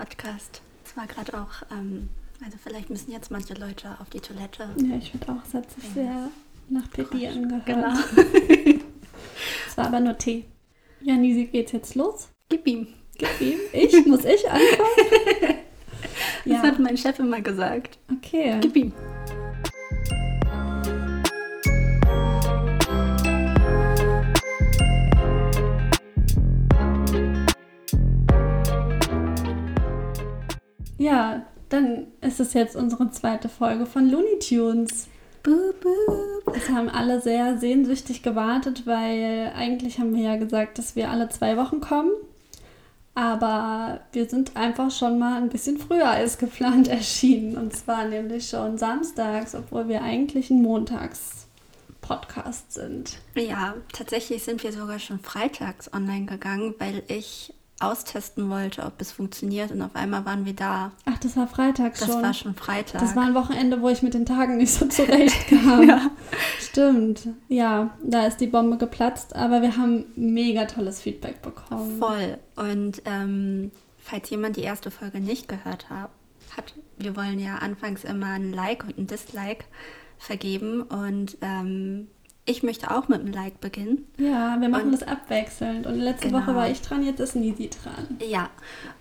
Podcast. Es war gerade auch, ähm, also vielleicht müssen jetzt manche Leute auf die Toilette. Ja, ich finde auch, es hat sich sehr nach Pipi angehört. Genau. Es war aber nur Tee. Ja, Nisi, geht's jetzt los? Gib ihm. Gib ihm. Ich? Muss ich anfangen? Das Ja. hat mein Chef immer gesagt. Okay. Gib ihm. Ja, dann ist es jetzt unsere zweite Folge von Looney Tunes. Boop, boop. Es haben alle sehr sehnsüchtig gewartet, weil eigentlich haben wir ja gesagt, dass wir alle zwei Wochen kommen. Aber wir sind einfach schon mal ein bisschen früher als geplant erschienen. Und zwar nämlich schon samstags, obwohl wir eigentlich ein Montags-Podcast sind. Ja, tatsächlich sind wir sogar schon freitags online gegangen, weil ich austesten wollte, ob es funktioniert. Und auf einmal waren wir da. Ach, das war freitags Das schon. war schon Freitag. Das war ein Wochenende, wo ich mit den Tagen nicht so zurechtkam. Ja. Stimmt. Ja, da ist die Bombe geplatzt, aber wir haben mega tolles Feedback bekommen. Voll. Und ähm, falls jemand die erste Folge nicht gehört hat, hat, wir wollen ja anfangs immer ein Like und ein Dislike vergeben. Und ähm, ich möchte auch mit einem Like beginnen. Ja, wir machen Und- das abwechselnd. Und letzte Genau. Woche war ich dran, jetzt ist Nisi dran. Ja,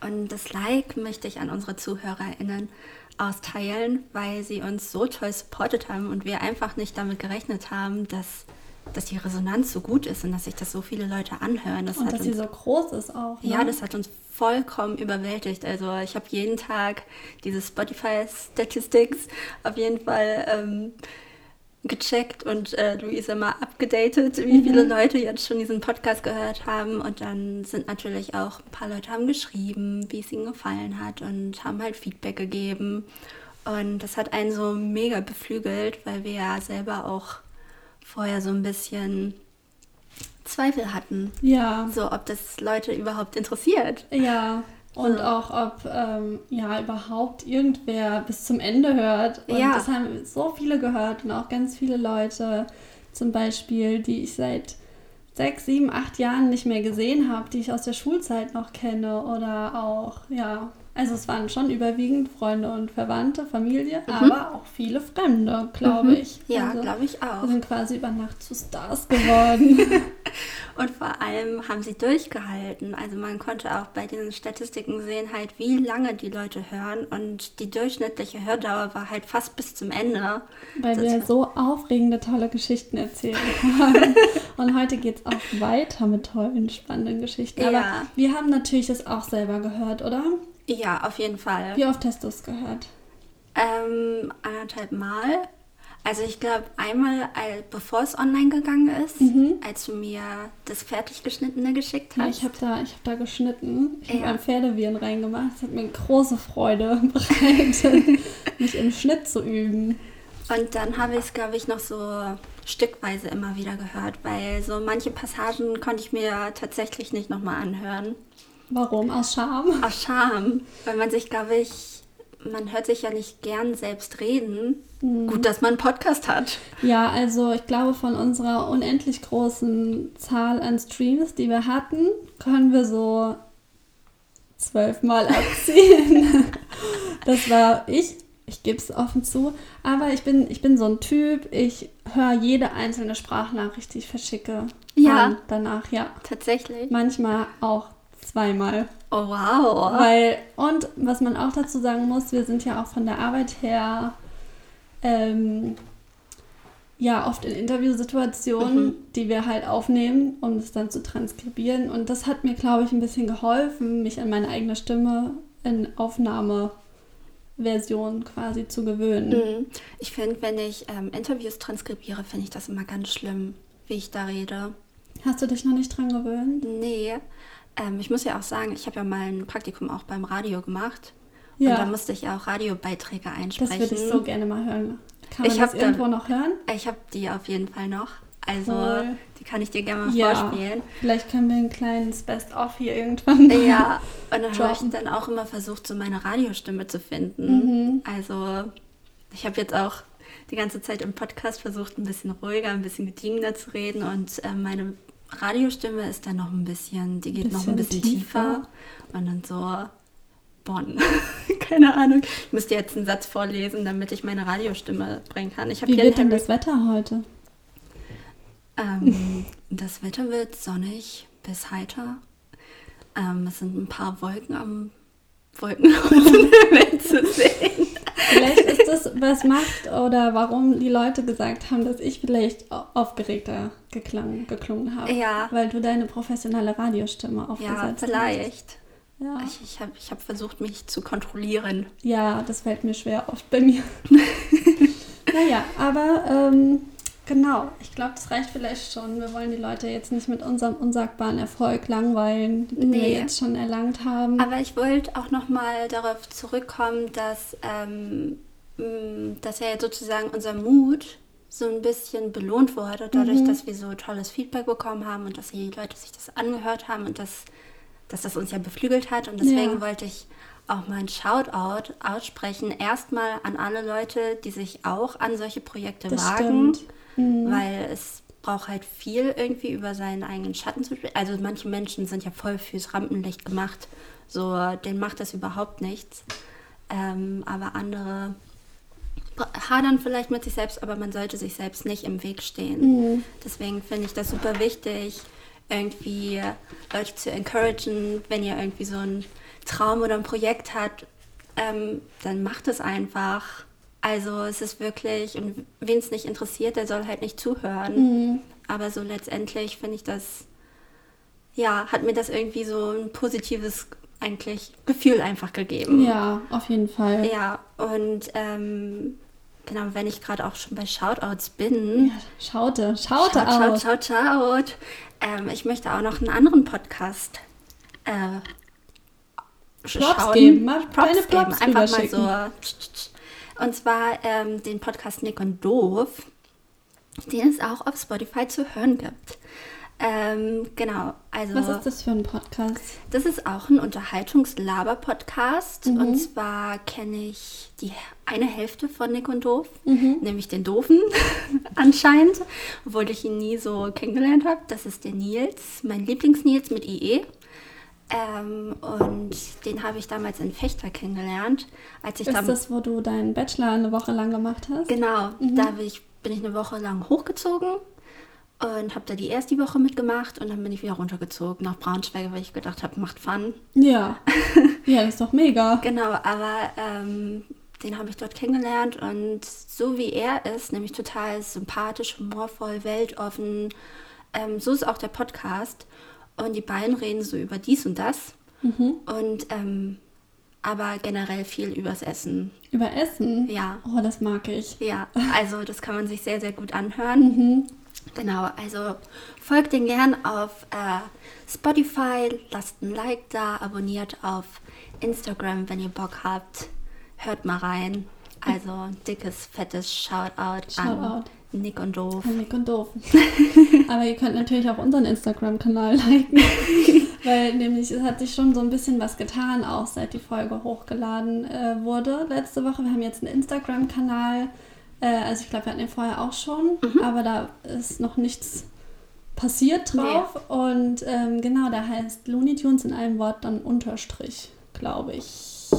und das Like möchte ich an unsere ZuhörerInnen austeilen, weil sie uns so toll supportet haben und wir einfach nicht damit gerechnet haben, dass, dass die Resonanz so gut ist und dass sich das so viele Leute anhören. Das Und dass uns sie so groß ist auch. Ne? Ja, das hat uns vollkommen überwältigt. Also ich habe jeden Tag diese Spotify-Statistics auf jeden Fall ähm, gecheckt und äh, Luisa mal abgedatet, wie viele Leute jetzt schon diesen Podcast gehört haben. Und dann sind natürlich auch ein paar Leute haben geschrieben, wie es ihnen gefallen hat und haben halt Feedback gegeben. Und das hat einen so mega beflügelt, weil wir ja selber auch vorher so ein bisschen Zweifel hatten. Ja, So, ob das Leute überhaupt interessiert. ja. Und So. auch, ob ähm, ja überhaupt irgendwer bis zum Ende hört. Und Ja. das haben so viele gehört und auch ganz viele Leute, zum Beispiel, die ich seit sechs, sieben, acht Jahren nicht mehr gesehen habe, die ich aus der Schulzeit noch kenne. Oder auch, ja, also es waren schon überwiegend Freunde und Verwandte, Familie, aber auch viele Fremde, glaube ich. Mhm. Ja, also, glaube ich auch. Wir sind quasi über Nacht zu Stars geworden. Und vor allem haben sie durchgehalten. Also man konnte auch bei diesen Statistiken sehen, halt, wie lange die Leute hören. Und die durchschnittliche Hördauer war halt fast bis zum Ende. Weil Das wir so aufregende, tolle Geschichten erzählt haben. Und heute geht es auch weiter mit tollen, spannenden Geschichten. Aber Ja. wir haben natürlich das auch selber gehört, oder? Ja, auf jeden Fall. Wie oft hast du es gehört? Ähm, anderthalb Mal. Also ich glaube einmal, al- bevor es online gegangen ist, als du mir das fertig geschnittene geschickt Ja, hast. ich habe da, ich hab da geschnitten. Ich habe Ja. ein Pferdeviren reingemacht. Es hat mir große Freude bereitet, mich im Schnitt zu üben. Und dann habe ich es, glaube ich, noch so stückweise immer wieder gehört, weil so manche Passagen konnte ich mir tatsächlich nicht nochmal anhören. Warum? Aus Scham? Aus Scham, weil man sich, glaube ich, man hört sich ja nicht gern selbst reden. Gut, dass man einen Podcast hat. Ja, also ich glaube, von unserer unendlich großen Zahl an Streams, die wir hatten, können wir so zwölfmal abziehen. das war ich. Ich gebe es offen zu. Aber ich bin, ich bin so ein Typ, ich höre jede einzelne Sprachnachricht, die ich verschicke. Ja. an danach, ja. Tatsächlich. Manchmal auch zweimal. Oh, wow. Weil, und was man auch dazu sagen muss, wir sind ja auch von der Arbeit her ähm, ja oft in Interviewsituationen, die wir halt aufnehmen, um es dann zu transkribieren. Und das hat mir, glaube ich, ein bisschen geholfen, mich an meine eigene Stimme in Aufnahmeversion quasi zu gewöhnen. Mhm. Ich finde, wenn ich ähm, Interviews transkribiere, finde ich das immer ganz schlimm, wie ich da rede. Hast du dich noch nicht dran gewöhnt? Nee. Ähm, ich muss ja auch sagen, ich habe ja mal ein Praktikum auch beim Radio gemacht. Ja. Und da musste ich ja auch Radiobeiträge Das einsprechen. würde ich so gerne mal hören. Kann man Ich das irgendwo noch hören? Ich habe die auf jeden Fall noch. Also, Cool. die kann ich dir gerne mal Ja. vorspielen. Vielleicht können wir ein kleines Best-of hier irgendwann. Ja, und dann habe ich dann auch immer versucht, so meine Radiostimme zu Mhm. finden. Also, ich habe jetzt auch die ganze Zeit im Podcast versucht, ein bisschen ruhiger, ein bisschen gediegener zu reden. Und äh, meine Radiostimme ist dann noch ein bisschen, die geht noch ein Bisschen bisschen tiefer. tiefer. Und dann so Bonn. Keine Ahnung. Ich müsste jetzt einen Satz vorlesen, damit ich meine Radiostimme bringen kann. Ich Wie hier wird denn das Wetter heute? Ähm, das Wetter wird sonnig bis heiter. Ähm, es sind ein paar Wolken am Wolken zu sehen. Vielleicht ist das, was macht oder warum die Leute gesagt haben, dass ich vielleicht au- aufgeregter geklang, geklungen habe. Ja. Weil du deine professionelle Radiostimme aufgesetzt Ja, hast. vielleicht. Ja. Ich, ich habe ich hab versucht, mich zu kontrollieren. ja, das fällt mir schwer oft bei mir. naja, aber ähm, genau, ich glaube, das reicht vielleicht schon. Wir wollen die Leute jetzt nicht mit unserem unsagbaren Erfolg langweilen, den wir Nee. jetzt schon erlangt haben. Aber ich wollte auch nochmal darauf zurückkommen, dass, ähm, dass ja sozusagen unser Mut so ein bisschen belohnt wurde, dadurch, Mhm. dass wir so tolles Feedback bekommen haben und dass die Leute sich das angehört haben und dass, dass das uns ja beflügelt hat. Und deswegen Ja. wollte ich auch mal ein Shoutout aussprechen. Erstmal an alle Leute, die sich auch an solche Projekte Das wagen. stimmt. Mhm. Weil es braucht halt viel irgendwie über seinen eigenen Schatten zu springen. Also manche Menschen sind ja voll fürs Rampenlicht gemacht. So, denen macht das überhaupt nichts. Ähm, aber andere hadern vielleicht mit sich selbst, aber man sollte sich selbst nicht im Weg stehen. Mhm. Deswegen finde ich das super wichtig, irgendwie Leute zu encouragen, wenn ihr irgendwie so einen Traum oder ein Projekt habt, ähm, dann macht es einfach. Also es ist wirklich, und wen es nicht interessiert, der soll halt nicht zuhören. Mhm. Aber so letztendlich finde ich das, ja, hat mir das irgendwie so ein positives eigentlich Gefühl einfach gegeben. Ja, auf jeden Fall. Ja, und ähm, genau, wenn ich gerade auch schon bei Shoutouts bin. Ja, schaute, schaute Shout, aus. shout, shout, shout. Ähm, ich möchte auch noch einen anderen Podcast äh, Props schauen. geben, mal Props deine geben. Props Einfach mal so. Und zwar ähm, den Podcast Nick und Doof, den es auch auf Spotify zu hören gibt. Ähm, genau, also Was ist das für ein Podcast? das ist auch ein Unterhaltungslaber-Podcast. Mhm. Und zwar kenne ich die eine Hälfte von Nick und Doof, Mhm. nämlich den Doofen anscheinend, obwohl ich ihn nie so kennengelernt habe. Das ist der Nils, mein Lieblings-Nils mit IE. Ähm, und den habe ich damals in Fechter kennengelernt, als ich Ist das, wo du deinen Bachelor eine Woche lang gemacht hast? Genau, Mhm. da bin ich, bin ich eine Woche lang hochgezogen und habe da die erste Woche mitgemacht und dann bin ich wieder runtergezogen nach Braunschweig, weil ich gedacht habe, macht Fun. Ja. Ja, das ist doch mega. Genau, aber ähm, den habe ich dort kennengelernt und so wie er ist, nämlich total sympathisch, humorvoll, weltoffen, ähm, so ist auch der Podcast. Und die beiden reden so über dies und das Mhm. und ähm, aber generell viel übers Essen. Über Essen? Ja. Oh, das mag ich. Ja, also das kann man sich sehr, sehr gut anhören. Mhm. Genau, also folgt den gern auf äh, Spotify, lasst ein Like da, abonniert auf Instagram, wenn ihr Bock habt. Hört mal rein. Also dickes, fettes Shoutout, an Shoutout. Nick und Doof. An Nick und Doof. Aber ihr könnt natürlich auch unseren Instagram-Kanal liken. Weil nämlich es hat sich schon so ein bisschen was getan, auch seit die Folge hochgeladen äh, wurde letzte Woche. Wir haben jetzt einen Instagram-Kanal. Äh, also ich glaube, wir hatten den vorher auch schon, aber da ist noch nichts passiert drauf. Und ähm, genau, der heißt Looney Tunes in einem Wort dann Unterstrich, glaube ich.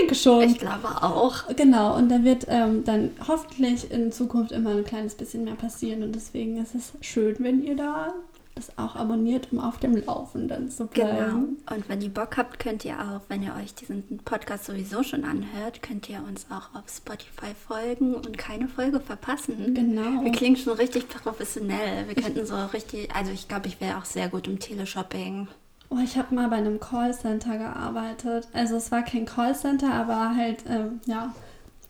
Denke schon. Ich glaube auch. Genau, und da wird ähm, dann hoffentlich in Zukunft immer ein kleines bisschen mehr passieren und deswegen ist es schön, wenn ihr da das auch abonniert, um auf dem Laufenden zu Genau. bleiben. Und wenn ihr Bock habt, könnt ihr auch, wenn ihr euch diesen Podcast sowieso schon anhört, könnt ihr uns auch auf Spotify folgen und keine Folge verpassen. Genau. Wir klingen schon richtig professionell. Wir könnten so richtig, also ich glaube, ich wäre auch sehr gut im Teleshopping. Oh, ich habe mal bei einem Callcenter gearbeitet. Also es war kein Callcenter, aber halt, ähm, ja,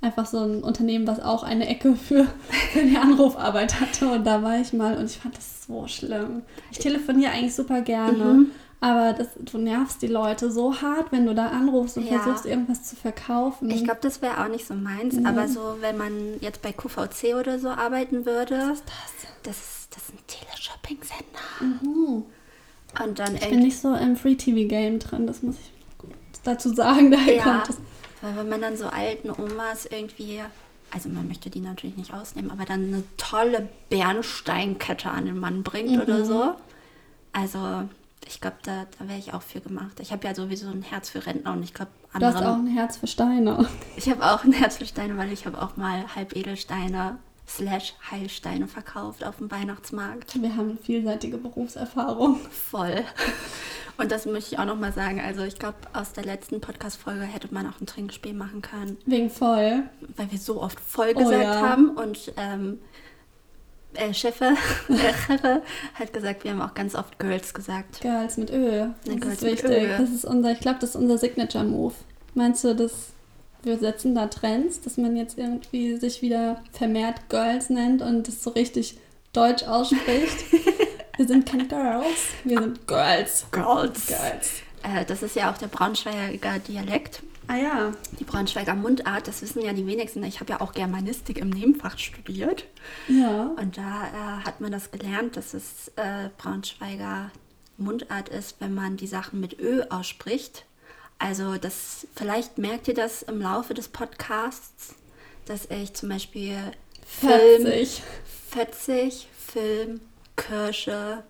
einfach so ein Unternehmen, was auch eine Ecke für, für die Anrufarbeit hatte. Und da war ich mal und ich fand das so schlimm. Ich telefoniere eigentlich super gerne, Mhm. aber das, du nervst die Leute so hart, wenn du da anrufst und Ja. versuchst, irgendwas zu verkaufen. Ich glaube, das wäre auch nicht so meins, Mhm. aber so, wenn man jetzt bei QVC oder so arbeiten würde, Was ist das? das ist, das ist ein Teleshopping-Sender. Mhm. Und dann Ich bin nicht so im Free-TV-Game drin, das muss ich dazu sagen. Daher ja, kommt es. weil wenn man dann so alten Omas irgendwie, also man möchte die natürlich nicht ausnehmen, aber dann eine tolle Bernsteinkette an den Mann bringt oder Mhm. so. Also Ich glaube, da, da wäre ich auch für gemacht. Ich habe ja sowieso ein Herz für Rentner und ich glaube, Du hast auch ein Herz für Steine. Ich habe auch ein Herz für Steine, weil ich habe auch mal Halbedelsteine slash Heilsteine verkauft auf dem Weihnachtsmarkt. Wir haben vielseitige Berufserfahrung. Voll. Und das möchte ich auch nochmal sagen. Also ich glaube, aus der letzten Podcast-Folge hätte man auch ein Trinkspiel machen können. Wegen voll. Weil wir so oft voll gesagt oh, ja. haben. Und ähm, äh, Chefe, Chefe hat gesagt, wir haben auch ganz oft Girls gesagt. Girls mit Öl. Das Girls ist wichtig. Das ist unser, ich glaube, das ist unser Signature-Move. Meinst du, dass wir setzen da Trends, dass man jetzt irgendwie sich wieder vermehrt Girls nennt und das so richtig deutsch ausspricht? wir sind keine Girls, wir sind Girls. Girls. Girls. Äh, das ist ja auch der Braunschweiger Dialekt. Ah ja. Die Braunschweiger Mundart, das wissen ja die wenigsten. Ich habe ja auch Germanistik im Nebenfach studiert. Ja. Und da äh, hat man das gelernt, dass es äh, Braunschweiger Mundart ist, wenn man die Sachen mit Ö ausspricht. Also das, vielleicht merkt ihr das im Laufe des Podcasts, dass ich zum Beispiel Film, 40, 40 Film, Kirsche,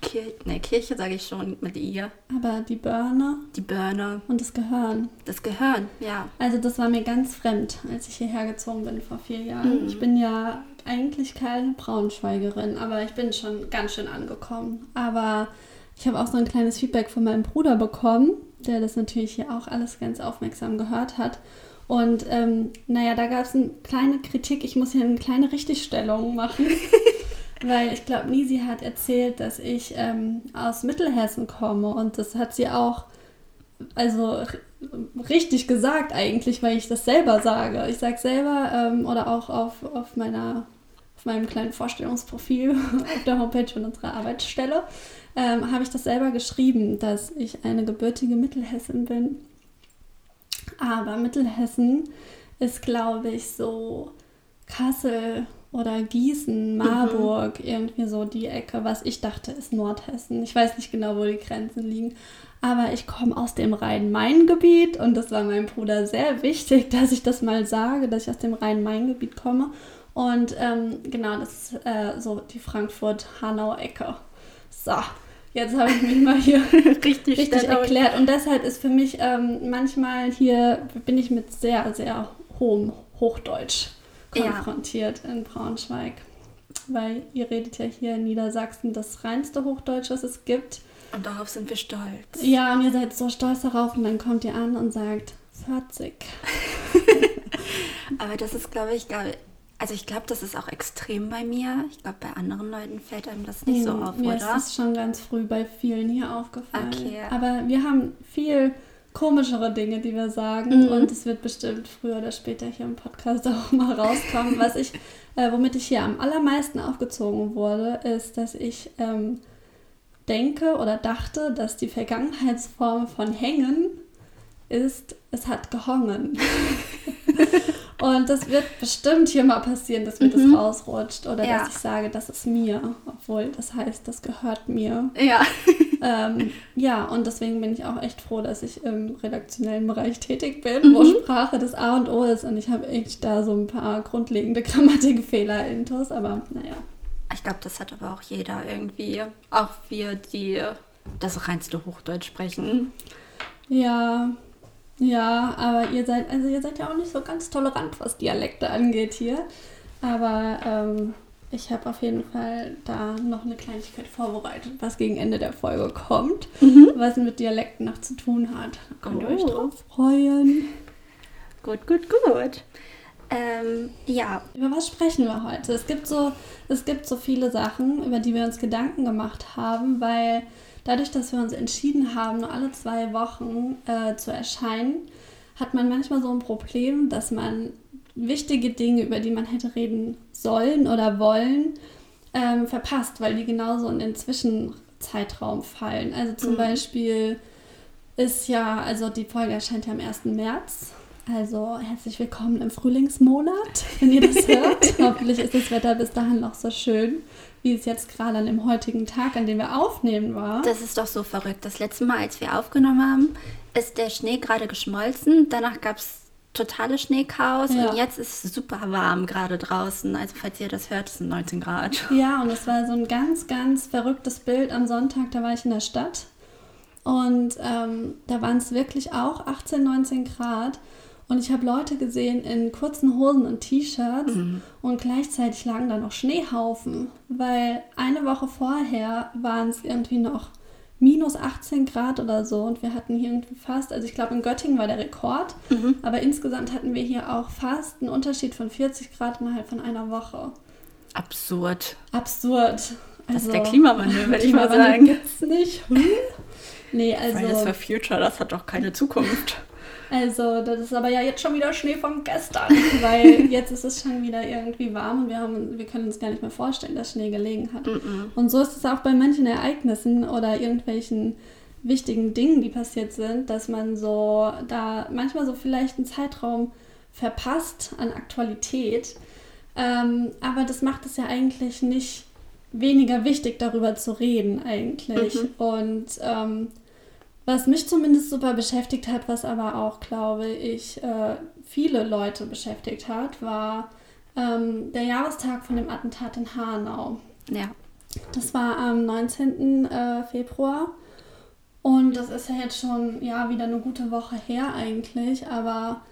Kirche, ne, Kirche sage ich schon mit ihr. Aber die Birne? Die Birne. Und das Gehirn. Das Gehirn, ja. Also das war mir ganz fremd, als ich hierher gezogen bin vor vier Jahren. Mhm. Ich bin ja eigentlich keine Braunschweigerin, aber ich bin schon ganz schön angekommen. Aber ich habe auch so ein kleines Feedback von meinem Bruder bekommen, der das natürlich hier auch alles ganz aufmerksam gehört hat. Und ähm, naja, da gab es eine kleine Kritik. Ich muss hier eine kleine Richtigstellung machen. Weil ich glaube, Nisi hat erzählt, dass ich ähm, aus Mittelhessen komme und das hat sie auch also richtig gesagt eigentlich, weil ich das selber sage. Ich sage selber ähm, oder auch auf, auf, meiner, auf meinem kleinen Vorstellungsprofil auf der Homepage von unserer Arbeitsstelle ähm, habe ich das selber geschrieben, dass ich eine gebürtige Mittelhessin bin. Aber Mittelhessen ist, glaube ich, so Kassel, oder Gießen, mhm. Marburg, mhm. irgendwie so die Ecke, was ich dachte ist Nordhessen. Ich weiß nicht genau, wo die Grenzen liegen. Aber ich komme aus dem Rhein-Main-Gebiet und das war meinem Bruder sehr wichtig, dass ich das mal sage, dass ich aus dem Rhein-Main-Gebiet komme. Und ähm, genau, das ist äh, so die Frankfurt-Hanau-Ecke. So, jetzt habe ich mich mal hier richtig, richtig erklärt. Und deshalb ist für mich ähm, manchmal hier, bin ich mit sehr, sehr hohem Hochdeutsch konfrontiert ja. in Braunschweig. Weil ihr redet ja hier in Niedersachsen das reinste Hochdeutsch, was es gibt. Und darauf sind wir stolz. Ja, und ihr seid so stolz darauf und dann kommt ihr an und sagt 40. Aber das ist, glaube ich, also ich glaube, das ist auch extrem bei mir. Ich glaube, bei anderen Leuten fällt einem das nicht so hm, auf, mir oder? Mir ist schon ganz früh bei vielen hier aufgefallen. Okay. Aber wir haben viel komischere Dinge, die wir sagen. Mhm. Und es wird bestimmt früher oder später hier im Podcast auch mal rauskommen. Was ich, äh, womit ich hier am allermeisten aufgezogen wurde, ist, dass ich ähm, denke oder dachte, dass die Vergangenheitsform von hängen ist, es hat gehongen. Und das wird bestimmt hier mal passieren, dass mir mhm. das rausrutscht oder ja. dass ich sage, das ist mir, obwohl das heißt, das gehört mir. Ja. ähm, ja, und deswegen bin ich auch echt froh, dass ich im redaktionellen Bereich tätig bin, mhm. wo Sprache das A und O ist. Und ich habe echt da so ein paar grundlegende Grammatikfehler intus, aber naja. Ich glaube, das hat aber auch jeder irgendwie, auch wir, die das reinste Hochdeutsch sprechen. Ja, ja, aber ihr seid, also ihr seid ja auch nicht so ganz tolerant, was Dialekte angeht hier. Aber ähm, ich habe auf jeden Fall da noch eine Kleinigkeit vorbereitet, was gegen Ende der Folge kommt, mhm. was mit Dialekten noch zu tun hat. Könnt ihr euch drauf freuen? Gut, gut, gut. Ähm, ja. Über was sprechen wir heute? Es gibt so, es gibt so viele Sachen, über die wir uns Gedanken gemacht haben, weil dadurch, dass wir uns entschieden haben, nur alle zwei Wochen äh, zu erscheinen, hat man manchmal so ein Problem, dass man wichtige Dinge, über die man hätte reden sollen oder wollen, ähm, verpasst, weil die genauso in den Zwischenzeitraum fallen. Also zum mhm. Beispiel ist ja, also die Folge erscheint ja am 1. März. Also herzlich willkommen im Frühlingsmonat, wenn ihr das hört. Hoffentlich ist das Wetter bis dahin noch so schön wie es jetzt gerade an dem heutigen Tag, an dem wir aufnehmen, war. Das ist doch so verrückt. Das letzte Mal, als wir aufgenommen haben, ist der Schnee gerade geschmolzen. Danach gab es totale Schneechaos Ja. und jetzt ist es super warm gerade draußen. Also falls ihr das hört, es sind 19 Grad. Ja, und es war so ein ganz, ganz verrücktes Bild am Sonntag. Da war ich in der Stadt und ähm, da waren es wirklich auch 18, 19 Grad. Und ich habe Leute gesehen in kurzen Hosen und T-Shirts und gleichzeitig lagen da noch Schneehaufen, weil eine Woche vorher waren es irgendwie noch minus 18 Grad oder so und wir hatten hier irgendwie fast, also ich glaube in Göttingen war der Rekord, aber insgesamt hatten wir hier auch fast einen Unterschied von 40 Grad innerhalb von einer Woche. Absurd. Absurd. Das Also, ist der Klimawandel, würde ich mal sagen. gibt's nicht. Hm? Nee, Fridays also, for Future, das hat doch keine Zukunft. Also das ist aber ja jetzt schon wieder Schnee von gestern, weil jetzt ist es schon wieder irgendwie warm und wir, haben, wir können uns gar nicht mehr vorstellen, dass Schnee gelegen hat. Und so ist es auch bei manchen Ereignissen oder irgendwelchen wichtigen Dingen, die passiert sind, dass man so da manchmal so vielleicht einen Zeitraum verpasst an Aktualität. Ähm, aber das macht es ja eigentlich nicht weniger wichtig, darüber zu reden eigentlich. Mhm. Und ähm, was mich zumindest super beschäftigt hat, was aber auch, glaube ich, äh, viele Leute beschäftigt hat, war ähm, der Jahrestag von dem Attentat in Hanau. Ja. Das war am 19. äh, Februar. Und das ist ja jetzt schon ja, wieder eine gute Woche her eigentlich. Aber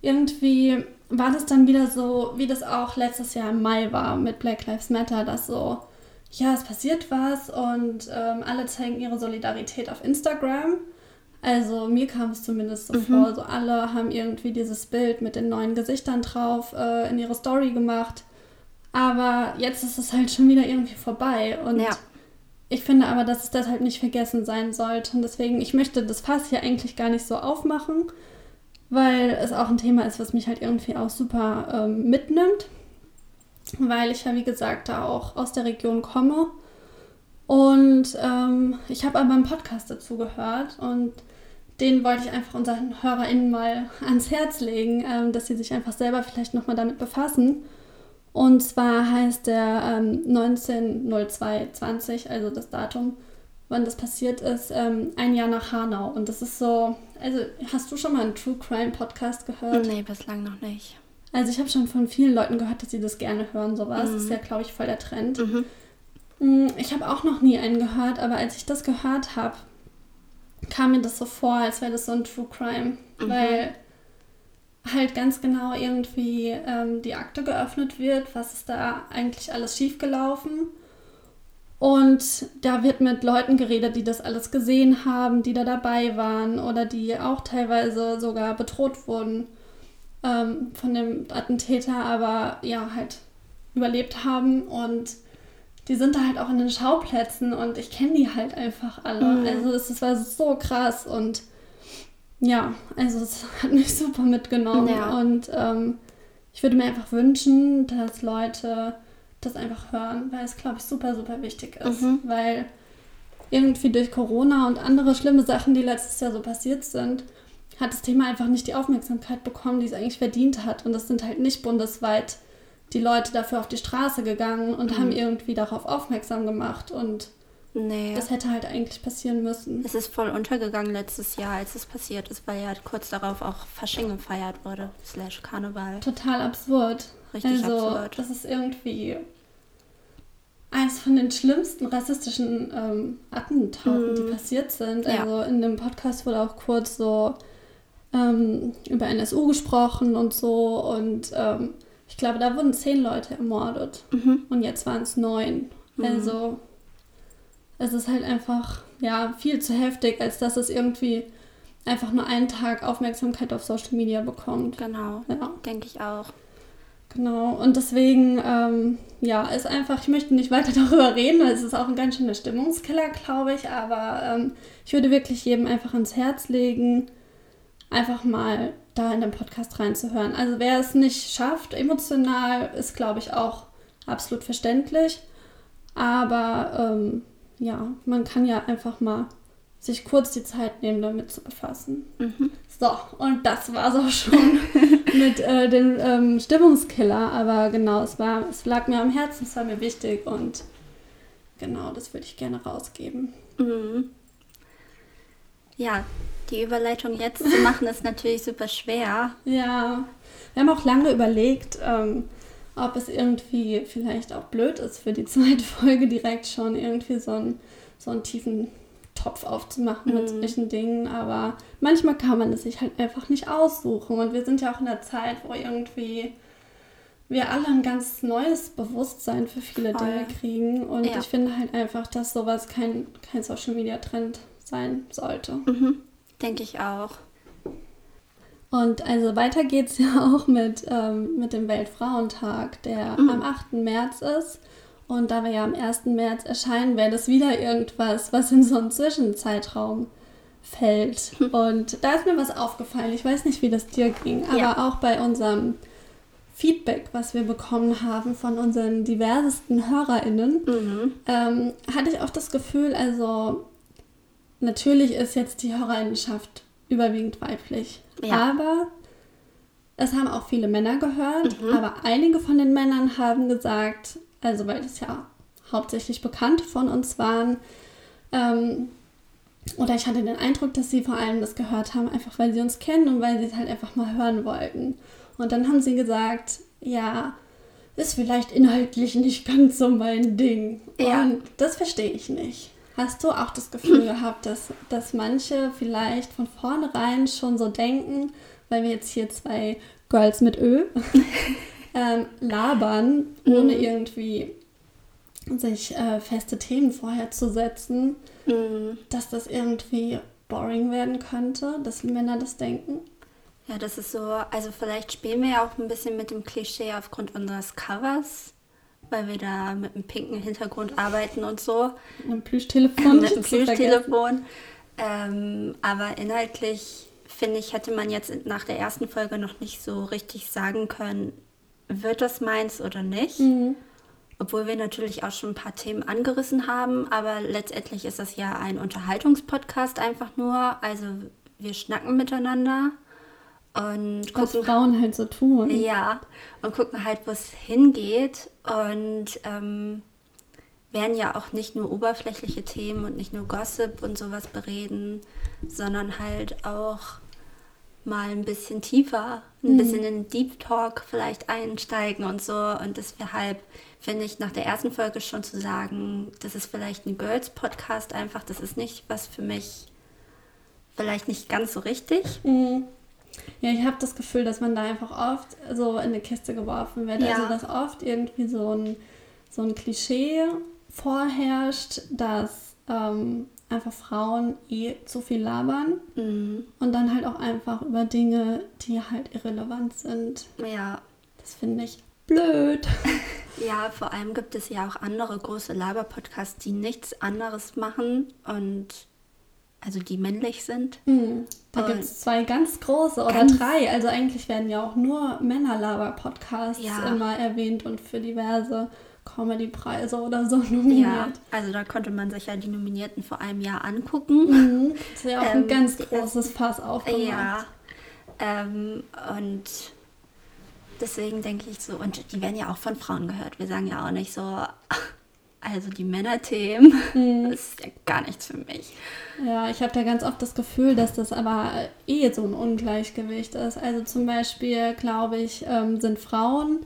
irgendwie war das dann wieder so, wie das auch letztes Jahr im Mai war mit Black Lives Matter, dass so, ja, es passiert was und ähm, alle zeigen ihre Solidarität auf Instagram. Also mir kam es zumindest so vor, so alle haben irgendwie dieses Bild mit den neuen Gesichtern drauf äh, in ihre Story gemacht. Aber jetzt ist es halt schon wieder irgendwie vorbei. Und Ja. ich finde aber, dass es deshalb nicht vergessen sein sollte. Und deswegen, ich möchte das Fass hier eigentlich gar nicht so aufmachen, weil es auch ein Thema ist, was mich halt irgendwie auch super ähm, mitnimmt. Weil ich ja, wie gesagt, da auch aus der Region komme. Und ähm, ich habe aber einen Podcast dazu gehört und den wollte ich einfach unseren HörerInnen mal ans Herz legen, ähm, dass sie sich einfach selber vielleicht nochmal damit befassen. Und zwar heißt der ähm, 190220, also das Datum, wann das passiert ist, ähm, ein Jahr nach Hanau. Und das ist so, also hast du schon mal einen True Crime Podcast gehört? Nee, bislang noch nicht. Also ich habe schon von vielen Leuten gehört, dass sie das gerne hören, sowas. Das ist ja, glaube ich, voll der Trend. Mhm. Mm, Ich habe auch noch nie einen gehört, aber als ich das gehört habe, kam mir das so vor, als wäre das so ein True Crime. Weil halt ganz genau irgendwie ähm, die Akte geöffnet wird, was ist da eigentlich alles schiefgelaufen. Und da wird mit Leuten geredet, die das alles gesehen haben, die da dabei waren oder die auch teilweise sogar bedroht wurden ähm, von dem Attentäter, aber ja, halt überlebt haben. Und die sind da halt auch in den Schauplätzen und ich kenne die halt einfach alle. Mhm. Also es, es war so krass und ja, also es hat mich super mitgenommen. Ja. Und ähm, ich würde mir einfach wünschen, dass Leute das einfach hören, weil es, glaube ich, super, super wichtig ist. Mhm. Weil irgendwie durch Corona und andere schlimme Sachen, die letztes Jahr so passiert sind, hat das Thema einfach nicht die Aufmerksamkeit bekommen, die es eigentlich verdient hat. Und das sind halt nicht bundesweit die Leute dafür auf die Straße gegangen und Mhm. haben irgendwie darauf aufmerksam gemacht. Und Nee. das hätte halt eigentlich passieren müssen. es ist voll untergegangen letztes Jahr, als es passiert ist, weil ja kurz darauf auch Fasching gefeiert wurde. Slash Karneval. Total absurd. Richtig also, absurd. das ist irgendwie eins von den schlimmsten rassistischen ähm, Attentaten, die passiert sind. Ja. Also in dem Podcast wurde auch kurz so ähm, über NSU gesprochen und so. Und ähm, ich glaube, da wurden zehn Leute ermordet. Mhm. Und jetzt waren es neun. Also es ist halt einfach ja viel zu heftig, als dass es irgendwie einfach nur einen Tag Aufmerksamkeit auf Social Media bekommt. Genau. Ja. Denke ich auch. Genau, und deswegen, ähm, ja, ist einfach, ich möchte nicht weiter darüber reden, weil es ist auch ein ganz schöner Stimmungskiller, glaube ich, aber ähm, ich würde wirklich jedem einfach ans Herz legen, einfach mal da in den Podcast reinzuhören. Also wer es nicht schafft, emotional, ist, glaube ich, auch absolut verständlich, aber ähm, ja, man kann ja einfach mal sich kurz die Zeit nehmen, damit zu befassen. Mhm. So, und das war so schon mit äh, dem ähm, Stimmungskiller. Aber genau, es, war, es lag mir am Herzen, es war mir wichtig und genau, das würde ich gerne rausgeben. Mhm. Ja, die Überleitung jetzt zu machen ist natürlich super schwer. Ja, wir haben auch lange überlegt, ähm, ob es irgendwie vielleicht auch blöd ist, für die zweite Folge direkt schon irgendwie so, ein, so einen tiefen Topf aufzumachen mit Mhm. solchen Dingen. Aber manchmal kann man es sich halt einfach nicht aussuchen. Und wir sind ja auch in der Zeit, wo irgendwie wir alle ein ganz neues Bewusstsein für viele Voll. Dinge kriegen. Und Ja. ich finde halt einfach, dass sowas kein, kein Social Media Trend sein sollte. Mhm. Denke ich auch. Und also weiter geht's ja auch mit, ähm, mit dem Weltfrauentag, der Mhm. am 8. März ist. Und da wir ja am 1. März erscheinen, wäre das wieder irgendwas, was in so einen Zwischenzeitraum fällt. Und da ist mir was aufgefallen. Ich weiß nicht, wie das dir ging, aber Ja. auch bei unserem Feedback, was wir bekommen haben von unseren diversesten HörerInnen, Mhm. ähm, hatte ich auch das Gefühl, also natürlich ist jetzt die Hörerinnenschaft überwiegend weiblich. Ja. Aber es haben auch viele Männer gehört, Mhm. aber einige von den Männern haben gesagt, also weil das ja hauptsächlich bekannt von uns waren, ähm, oder ich hatte den Eindruck, dass sie vor allem das gehört haben, einfach weil sie uns kennen und weil sie es halt einfach mal hören wollten. Und dann haben sie gesagt, ja, ist vielleicht inhaltlich nicht ganz so mein Ding. Ja. Und das verstehe ich nicht. Hast du auch das Gefühl gehabt, dass, dass manche vielleicht von vornherein schon so denken, weil wir jetzt hier zwei Girls mit Ö ähm, labern, ohne Mhm. irgendwie sich äh, feste Themen vorher zu setzen, Mhm. dass das irgendwie boring werden könnte, dass Männer das denken? Ja, das ist so, also vielleicht spielen wir ja auch ein bisschen mit dem Klischee aufgrund unseres Covers, weil wir da mit einem pinken Hintergrund arbeiten und so. Mit einem Plüschtelefon. mit vergessen. Plüschtelefon. Ähm, aber inhaltlich, finde ich, hätte man jetzt nach der ersten Folge noch nicht so richtig sagen können, wird das meins oder nicht. Mhm. Obwohl wir natürlich auch schon ein paar Themen angerissen haben, aber letztendlich ist das ja ein Unterhaltungspodcast einfach nur. Also wir schnacken miteinander und Was gucken Frauen halt so tun. ja, und gucken halt, wo es hingeht. Und ähm, werden ja auch nicht nur oberflächliche Themen und nicht nur Gossip und sowas bereden, sondern halt auch mal ein bisschen tiefer, ein bisschen in Deep Talk vielleicht einsteigen und so. Und deshalb finde ich nach der ersten Folge schon zu sagen, das ist vielleicht ein Girls-Podcast einfach, das ist nicht was für mich, vielleicht nicht ganz so richtig. Mhm. Ja, ich habe das Gefühl, dass man da einfach oft so in eine Kiste geworfen wird. Ja. Also, dass oft irgendwie so ein, so ein Klischee vorherrscht, dass ähm, einfach Frauen eh zu viel labern Mhm. und dann halt auch einfach über Dinge, die halt irrelevant sind. Ja, Das finde ich blöd. Ja, vor allem gibt es ja auch andere große Laber-Podcasts, die nichts anderes machen und also die männlich sind. Mhm. Da gibt es zwei ganz große oder Ganz- drei. Also eigentlich werden ja auch nur Männerlaber-Podcasts Ja. immer erwähnt und für diverse Comedy-Preise oder so nominiert. Ja, also da konnte man sich ja die Nominierten vor einem Jahr angucken. Mhm. Das ist ja auch Ähm, ein ganz großes Fass aufgemacht. Ja, ähm, und deswegen denke ich so, und die werden ja auch von Frauen gehört. Wir sagen ja auch nicht so, also die Männerthemen, Mhm. das ist ja gar nichts für mich. Ja, ich habe da ganz oft das Gefühl, dass das aber eh so ein Ungleichgewicht ist. Also zum Beispiel, glaube ich, ähm, sind Frauen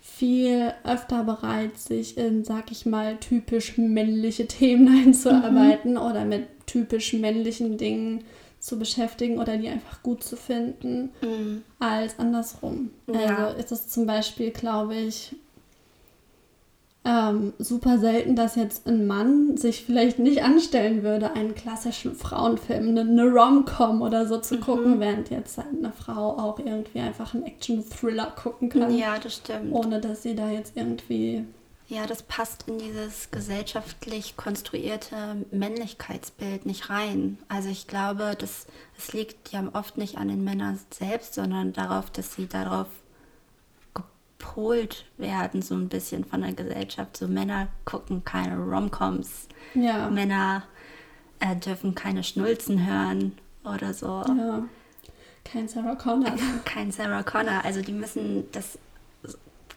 viel öfter bereit, sich in, sag ich mal, typisch männliche Themen einzuarbeiten oder mit typisch männlichen Dingen zu beschäftigen oder die einfach gut zu finden, Mhm. als andersrum. Ja. Also ist es zum Beispiel, glaube ich, ähm, super selten, dass jetzt ein Mann sich vielleicht nicht anstellen würde, einen klassischen Frauenfilm, eine, eine Rom-Com oder so zu gucken, während jetzt halt eine Frau auch irgendwie einfach einen Action-Thriller gucken kann, Ja, das stimmt. ohne dass sie da jetzt irgendwie Ja, das passt in dieses gesellschaftlich konstruierte Männlichkeitsbild nicht rein. Also ich glaube, das, es liegt ja oft nicht an den Männern selbst, sondern darauf, dass sie darauf gepolt werden, so ein bisschen von der Gesellschaft. So Männer gucken keine Romcoms, ja, Männer äh, dürfen keine Schnulzen hören oder so. ja kein Sarah Connor. Kein Sarah Connor. Also die müssen das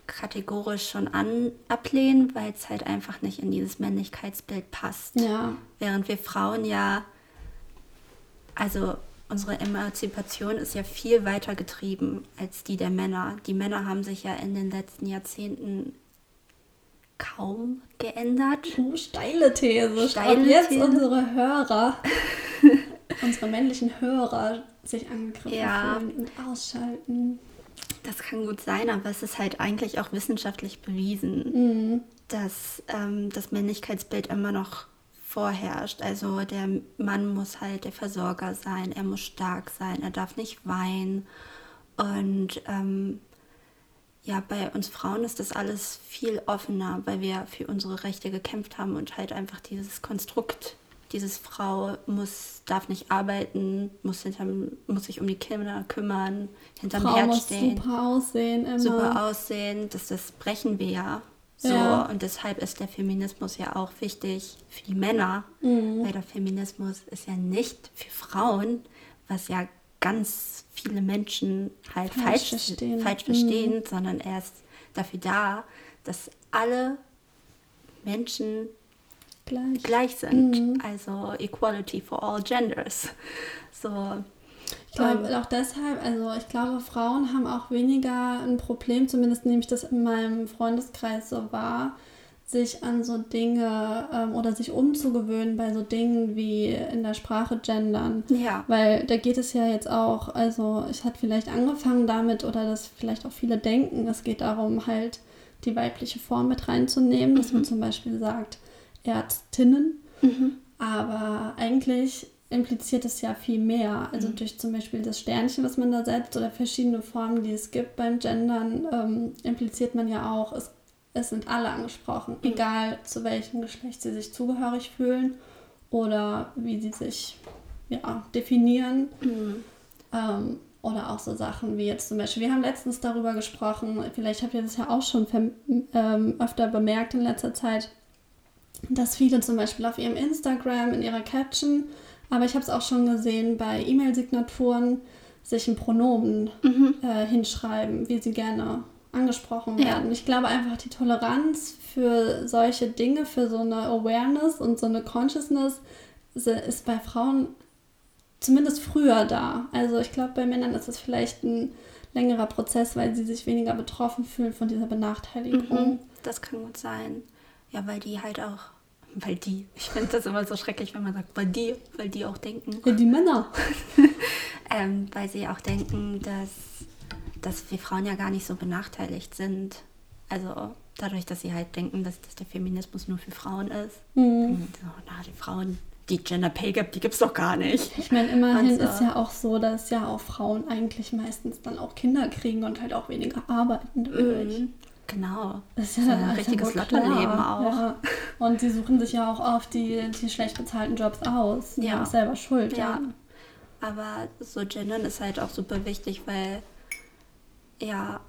kategorisch schon an, ablehnen, weil es halt einfach nicht in dieses Männlichkeitsbild passt. Ja, Während wir Frauen ja also unsere Emanzipation ist ja viel weiter getrieben als die der Männer. Die Männer haben sich ja in den letzten Jahrzehnten kaum geändert. Uh, steile These. Steile Ob jetzt These. unsere Hörer, unsere männlichen Hörer sich angegriffen Ja. fühlen und ausschalten. Das kann gut sein, aber es ist halt eigentlich auch wissenschaftlich bewiesen, Mhm. dass ähm, das Männlichkeitsbild immer noch vorherrscht. Also der Mann muss halt der Versorger sein, er muss stark sein, er darf nicht weinen. Und ähm, ja, bei uns Frauen ist das alles viel offener, weil wir für unsere Rechte gekämpft haben und halt einfach dieses Konstrukt, dieses Frau muss, darf nicht arbeiten, muss, hinterm, muss sich um die Kinder kümmern, hinterm Frau Herd muss stehen super aussehen immer. super aussehen, das, das brechen wir ja. So, Ja. und deshalb ist der Feminismus ja auch wichtig für die Männer, Mhm. weil der Feminismus ist ja nicht für Frauen, was ja ganz viele Menschen halt Falsch falsch, verstehen. falsch Mhm. verstehen, sondern er ist dafür da, dass alle Menschen Gleich. gleich sind. Mhm. Also Equality for all genders. So, Ich glaube auch deshalb, also ich glaube, Frauen haben auch weniger ein Problem, zumindest nehme ich das in meinem Freundeskreis so wahr, sich an so Dinge ähm, oder sich umzugewöhnen bei so Dingen wie in der Sprache gendern. ja. Weil da geht es ja jetzt auch, also es hat vielleicht angefangen damit oder dass vielleicht auch viele denken, es geht darum, halt die weibliche Form mit reinzunehmen, dass man zum Beispiel sagt Ärztinnen, Mhm. aber eigentlich impliziert es ja viel mehr. Also Mhm. durch zum Beispiel das Sternchen, was man da setzt oder verschiedene Formen, die es gibt beim Gendern, ähm, impliziert man ja auch, es, es sind alle angesprochen, Mhm. egal zu welchem Geschlecht sie sich zugehörig fühlen oder wie sie sich ja, definieren. Mhm. Ähm, oder auch so Sachen wie jetzt zum Beispiel, wir haben letztens darüber gesprochen, vielleicht habt ihr das ja auch schon ähm, öfter bemerkt in letzter Zeit, dass viele zum Beispiel auf ihrem Instagram in ihrer Caption, aber ich habe es auch schon gesehen bei E-Mail-Signaturen, sich ein Pronomen Mhm. äh, hinschreiben, wie sie gerne angesprochen Ja. werden. Ich glaube einfach, die Toleranz für solche Dinge, für so eine Awareness und so eine Consciousness ist bei Frauen zumindest früher da. Also ich glaube, bei Männern ist es vielleicht ein längerer Prozess, weil sie sich weniger betroffen fühlen von dieser Benachteiligung. Mhm, das kann gut sein. Ja, weil die halt auch, weil die, ich finde das immer so schrecklich, wenn man sagt, weil die, weil die auch denken, Ja, die Männer. ähm, weil sie auch denken, dass, dass wir Frauen ja gar nicht so benachteiligt sind. Also dadurch, dass sie halt denken, dass, dass der Feminismus nur für Frauen ist. Mhm. So, na, die Frauen, die Gender Pay Gap, die gibt's doch gar nicht. Ich meine, immerhin Und so. ist ja auch so, dass ja auch Frauen eigentlich meistens dann auch Kinder kriegen und halt auch weniger arbeiten. Mhm, genau. Das ist ja, So ein richtiges. Lotterleben auch. Ja. Und sie suchen sich ja auch oft die, die schlecht bezahlten Jobs aus. Die Ja. auch selber Schuld. Ja. Aber so gendern ist halt auch super wichtig, weil ja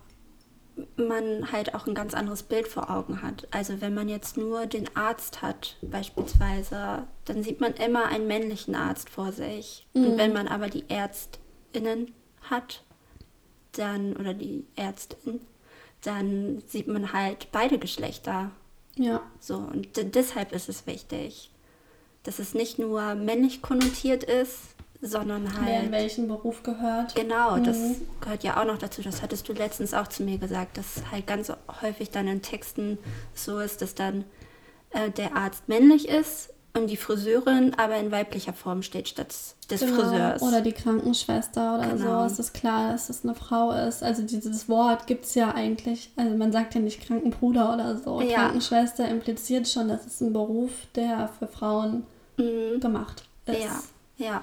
man halt auch ein ganz anderes Bild vor Augen hat. Also wenn man jetzt nur den Arzt hat, beispielsweise, dann sieht man immer einen männlichen Arzt vor sich. Und wenn man aber die Ärztinnen hat, dann, oder die Ärztin, dann sieht man halt beide Geschlechter. ja. So, und de- deshalb ist es wichtig, dass es nicht nur männlich konnotiert ist, sondern Wer in halt. welchen Beruf gehört. Genau, das Mhm. gehört ja auch noch dazu. Das hattest du letztens auch zu mir gesagt, dass halt ganz häufig dann in Texten so ist, dass dann äh, der Arzt männlich ist und die Friseurin aber in weiblicher Form steht statt des Genau. Friseurs. Oder die Krankenschwester oder Genau. so. Es ist klar, dass es eine Frau ist. Also dieses Wort gibt es ja eigentlich, also man sagt ja nicht Krankenbruder oder so. Ja. Krankenschwester impliziert schon, dass es ein Beruf, der für Frauen Mhm. gemacht ist. Ja, ja,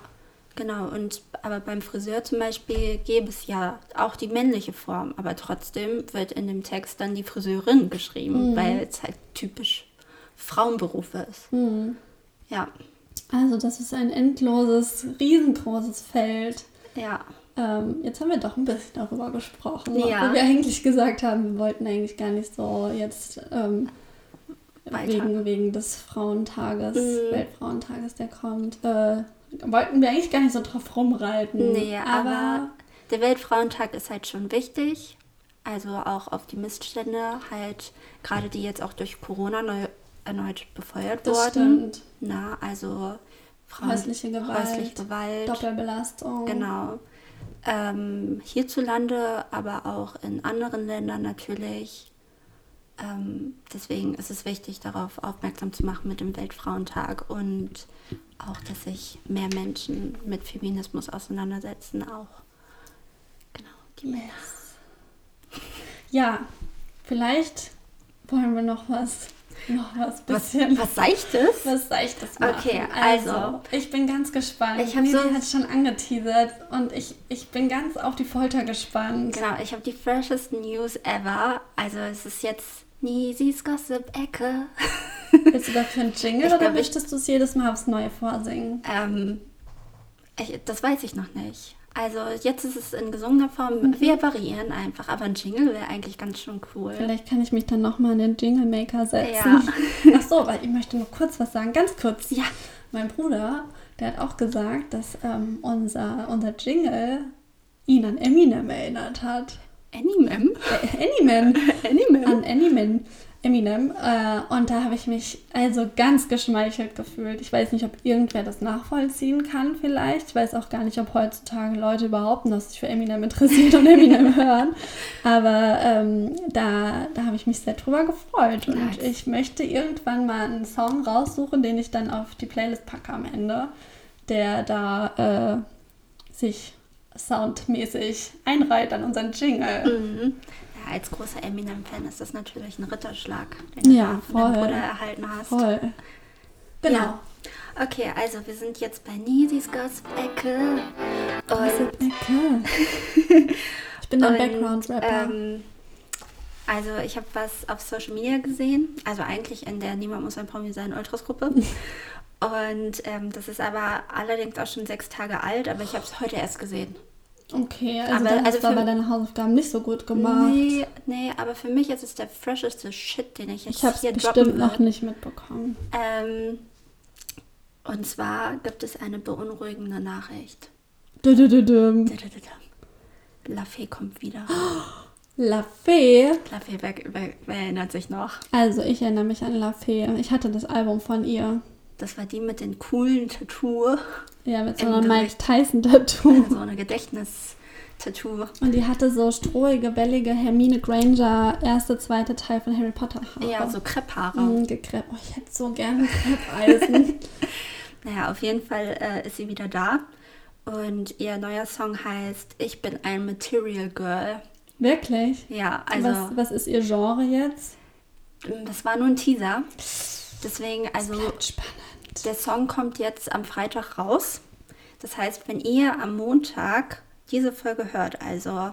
genau. Und aber beim Friseur zum Beispiel gäbe es ja auch die männliche Form, aber trotzdem wird in dem Text dann die Friseurin geschrieben, weil es halt typisch Frauenberuf ist. Mhm. Ja, Also das ist ein endloses, riesengroßes Feld. ja, Ähm, jetzt haben wir doch ein bisschen darüber gesprochen, Ja. obwohl wir eigentlich gesagt haben, wir wollten eigentlich gar nicht so jetzt ähm, wegen, wegen des Frauentages, Mhm. Weltfrauentages, der kommt, äh, wollten wir eigentlich gar nicht so drauf rumreiten. nee, aber, der Weltfrauentag ist halt schon wichtig. Also auch auf die Missstände, halt gerade die jetzt auch durch Corona neu, erneut befeuert das wurden. stimmt. Na, also Frauen, Häusliche Gewalt, häusliche Gewalt. Doppelbelastung. Genau. Ähm, hierzulande, aber auch in anderen Ländern natürlich. Ähm, deswegen ist es wichtig, darauf aufmerksam zu machen mit dem Weltfrauentag und auch, dass sich mehr Menschen mit Feminismus auseinandersetzen, auch genau die Männer. Ja, vielleicht wollen wir noch was, noch was Was, bisschen. was Seichtes? Was Seichtes machen. Okay, also. ich bin ganz gespannt. Ich hab Nisi so- hat schon angeteasert und ich, ich bin ganz auf die Folter gespannt. Genau, ich habe die freshest News ever. Also es ist jetzt Nisis Gossip-Ecke. Willst du dafür einen Jingle Ich oder glaub, möchtest du es jedes Mal aufs Neue vorsingen? Ähm, ich, das weiß ich noch nicht. Also jetzt ist es in gesungener Form. Mhm. Wir variieren einfach, aber ein Jingle wäre eigentlich ganz schön cool. Vielleicht kann ich mich dann nochmal in den Jingle Maker setzen. Ja. Ach so, weil ich möchte nur kurz was sagen, ganz kurz. Ja. Mein Bruder, der hat auch gesagt, dass ähm, unser, unser Jingle ihn an Eminem erinnert hat. Animem? Äh, Eminem. Animem? an Eminem. Eminem. Äh, und da habe ich mich also ganz geschmeichelt gefühlt. Ich weiß nicht, ob irgendwer das nachvollziehen kann vielleicht. Ich weiß auch gar nicht, ob heutzutage Leute behaupten, dass sich für Eminem interessiert und Eminem hören. Aber ähm, da, da habe ich mich sehr drüber gefreut. Und Nice. ich möchte irgendwann mal einen Song raussuchen, den ich dann auf die Playlist packe am Ende, der da äh, sich soundmäßig einreiht an unseren Jingle. Mhm. Als großer Eminem-Fan ist das natürlich ein Ritterschlag, den Ja, du von deinem. Bruder erhalten hast. Voll. Genau. Ja. Okay, also wir sind jetzt bei Nisis Gossip-Ecke. Gossip Und Ecke. Ich bin ein Und, Background-Rapper. Ähm, also ich habe was auf Social Media gesehen, also eigentlich in der Niemand muss ein Promi sein Ultras-Gruppe. Und ähm, das ist aber allerdings auch schon sechs Tage alt, aber ich habe es heute erst gesehen. Okay, also aber- dann also hast du aber deine Hausaufgaben nicht so gut gemacht. Nee, nee, aber für mich ist es der fresheste Shit, den ich jetzt ich habe es hier bestimmt noch nicht mitbekommen. Ähm, und zwar gibt es eine beunruhigende Nachricht. Dü-dü-dü-düm. La Fee kommt wieder. La Fee. La Fee, wer, wer, wer erinnert sich noch? Also ich erinnere mich an La Fee. Ich hatte das Album von ihr. Das war die mit den coolen Tattoo. Ja, mit so Im einem Mike. Tyson-Tattoo. So eine Gedächtnis-Tattoo. Und die hatte so strohige, wellige Hermine Granger, erste, zweite Teil von Harry Potter Haare. Ja, so Krepphaare. Mm, gekrepp. Oh, ich hätte so gerne Kreppeisen. Naja, auf jeden Fall äh, ist sie wieder da. Und ihr neuer Song heißt Ich bin ein Material Girl. Wirklich? Ja, also was, was ist ihr Genre jetzt? das war nur ein Teaser. Deswegen, also der Song kommt jetzt am Freitag raus. Das heißt, wenn ihr am Montag diese Folge hört, also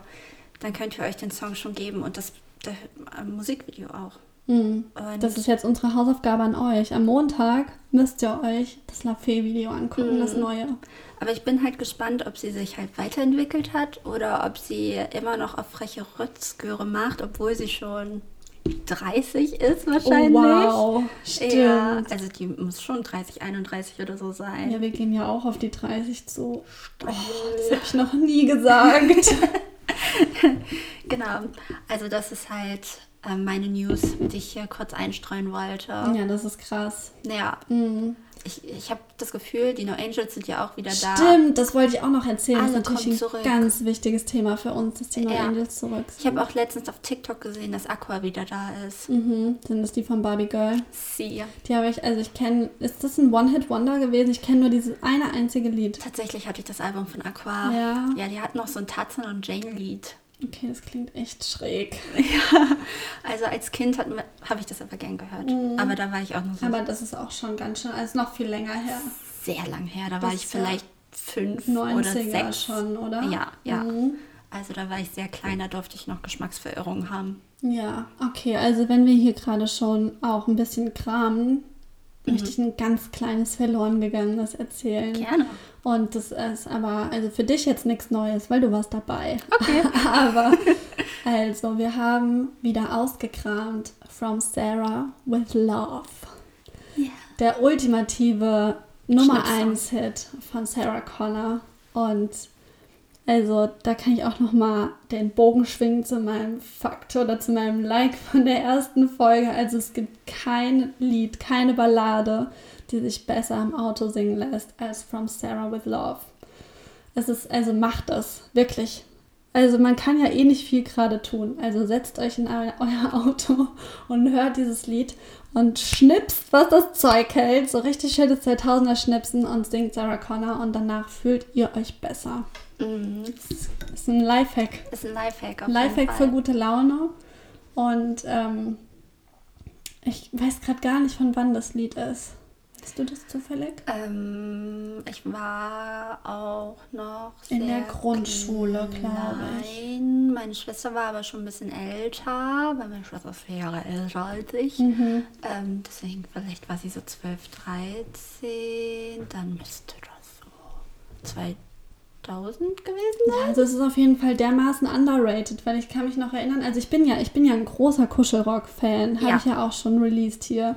dann könnt ihr euch den Song schon geben und das, das äh, Musikvideo auch. Mhm. Das ist jetzt unsere Hausaufgabe an euch. Am Montag müsst ihr euch das La Fee-Video angucken, Mhm. das neue. Aber ich bin halt gespannt, ob sie sich halt weiterentwickelt hat oder ob sie immer noch auf freche Rützgöre macht, obwohl sie schon 30 ist wahrscheinlich. Oh, wow. Stimmt. Ja, Ja. also die muss schon 30, 31 oder so sein. wir gehen ja auch auf die 30 zu. Oh, das habe ich noch nie gesagt. Genau. Also das ist halt äh, meine News, die ich hier kurz einstreuen wollte. ja, das ist krass. Naja, Mhm. Ich, ich habe das Gefühl, die No Angels sind ja auch wieder da. Stimmt, das wollte ich auch noch erzählen. Alle das ist natürlich kommen ein zurück. ganz wichtiges Thema für uns, dass die No Ja. Angels zurück sind. Ich habe auch letztens auf TikTok gesehen, dass Aqua wieder da ist. Mhm. Sind das die von Barbie Girl? Sie. Die habe ich, also ich kenne, ist das ein One-Hit-Wonder gewesen? Ich kenne nur dieses eine einzige Lied. Tatsächlich hatte ich das Album von Aqua. Ja. Ja, die hat noch so ein Tarzan und Jane Lied. Okay, das klingt echt schräg. Also als Kind habe ich das aber gern gehört. Aber da war ich auch noch so Mhm. Aber das ist auch schon ganz schön, also noch viel länger her. sehr lang her. Da war Das ich ist ja vielleicht fünf oder 90er sechs. schon, oder? Ja, ja. Mhm. Also da war ich sehr klein, da durfte ich noch Geschmacksverirrungen haben. Ja, okay, also wenn wir hier gerade schon auch ein bisschen kramen, möchte ich ein ganz kleines verloren gegangenes erzählen. Gerne. Und das ist aber, also für dich jetzt nichts Neues, weil du warst dabei. Okay. aber, also, wir haben wieder ausgekramt From Sarah with Love. Ja. Der ultimative Nummer Schnapssong. 1 Hit von Sarah Connor. Und Also da kann ich auch noch mal den Bogen schwingen zu meinem Fakt oder zu meinem Like von der ersten Folge. Also es gibt kein Lied, keine Ballade, die sich besser im Auto singen lässt als From Sarah with Love. Es ist, also macht es, wirklich. Also man kann ja eh nicht viel gerade tun. Also setzt euch in euer Auto und hört dieses Lied und schnipst, was das Zeug hält. So richtig schönes 2000er Schnipsen und singt Sarah Connor und danach fühlt ihr euch besser. Mhm. Das ist ein Lifehack. Ist ein Lifehack auf Lifehack für gute Laune. Und ähm, ich weiß gerade gar nicht, von wann das Lied ist. Weißt du das zufällig? Ähm, ich war auch noch In der Grundschule, glaube ich. klein. Meine Schwester war aber schon ein bisschen älter, weil meine Schwester ist vier Jahre älter als ich. Mhm. Ähm, deswegen, vielleicht war sie so 12, 13. Dann müsste das so 2000 gewesen sein. Also es ist auf jeden Fall dermaßen underrated, weil ich kann mich noch erinnern, also ich bin ja, ich bin ja ein großer Kuschelrock-Fan, habe Ja. ich ja auch schon released hier.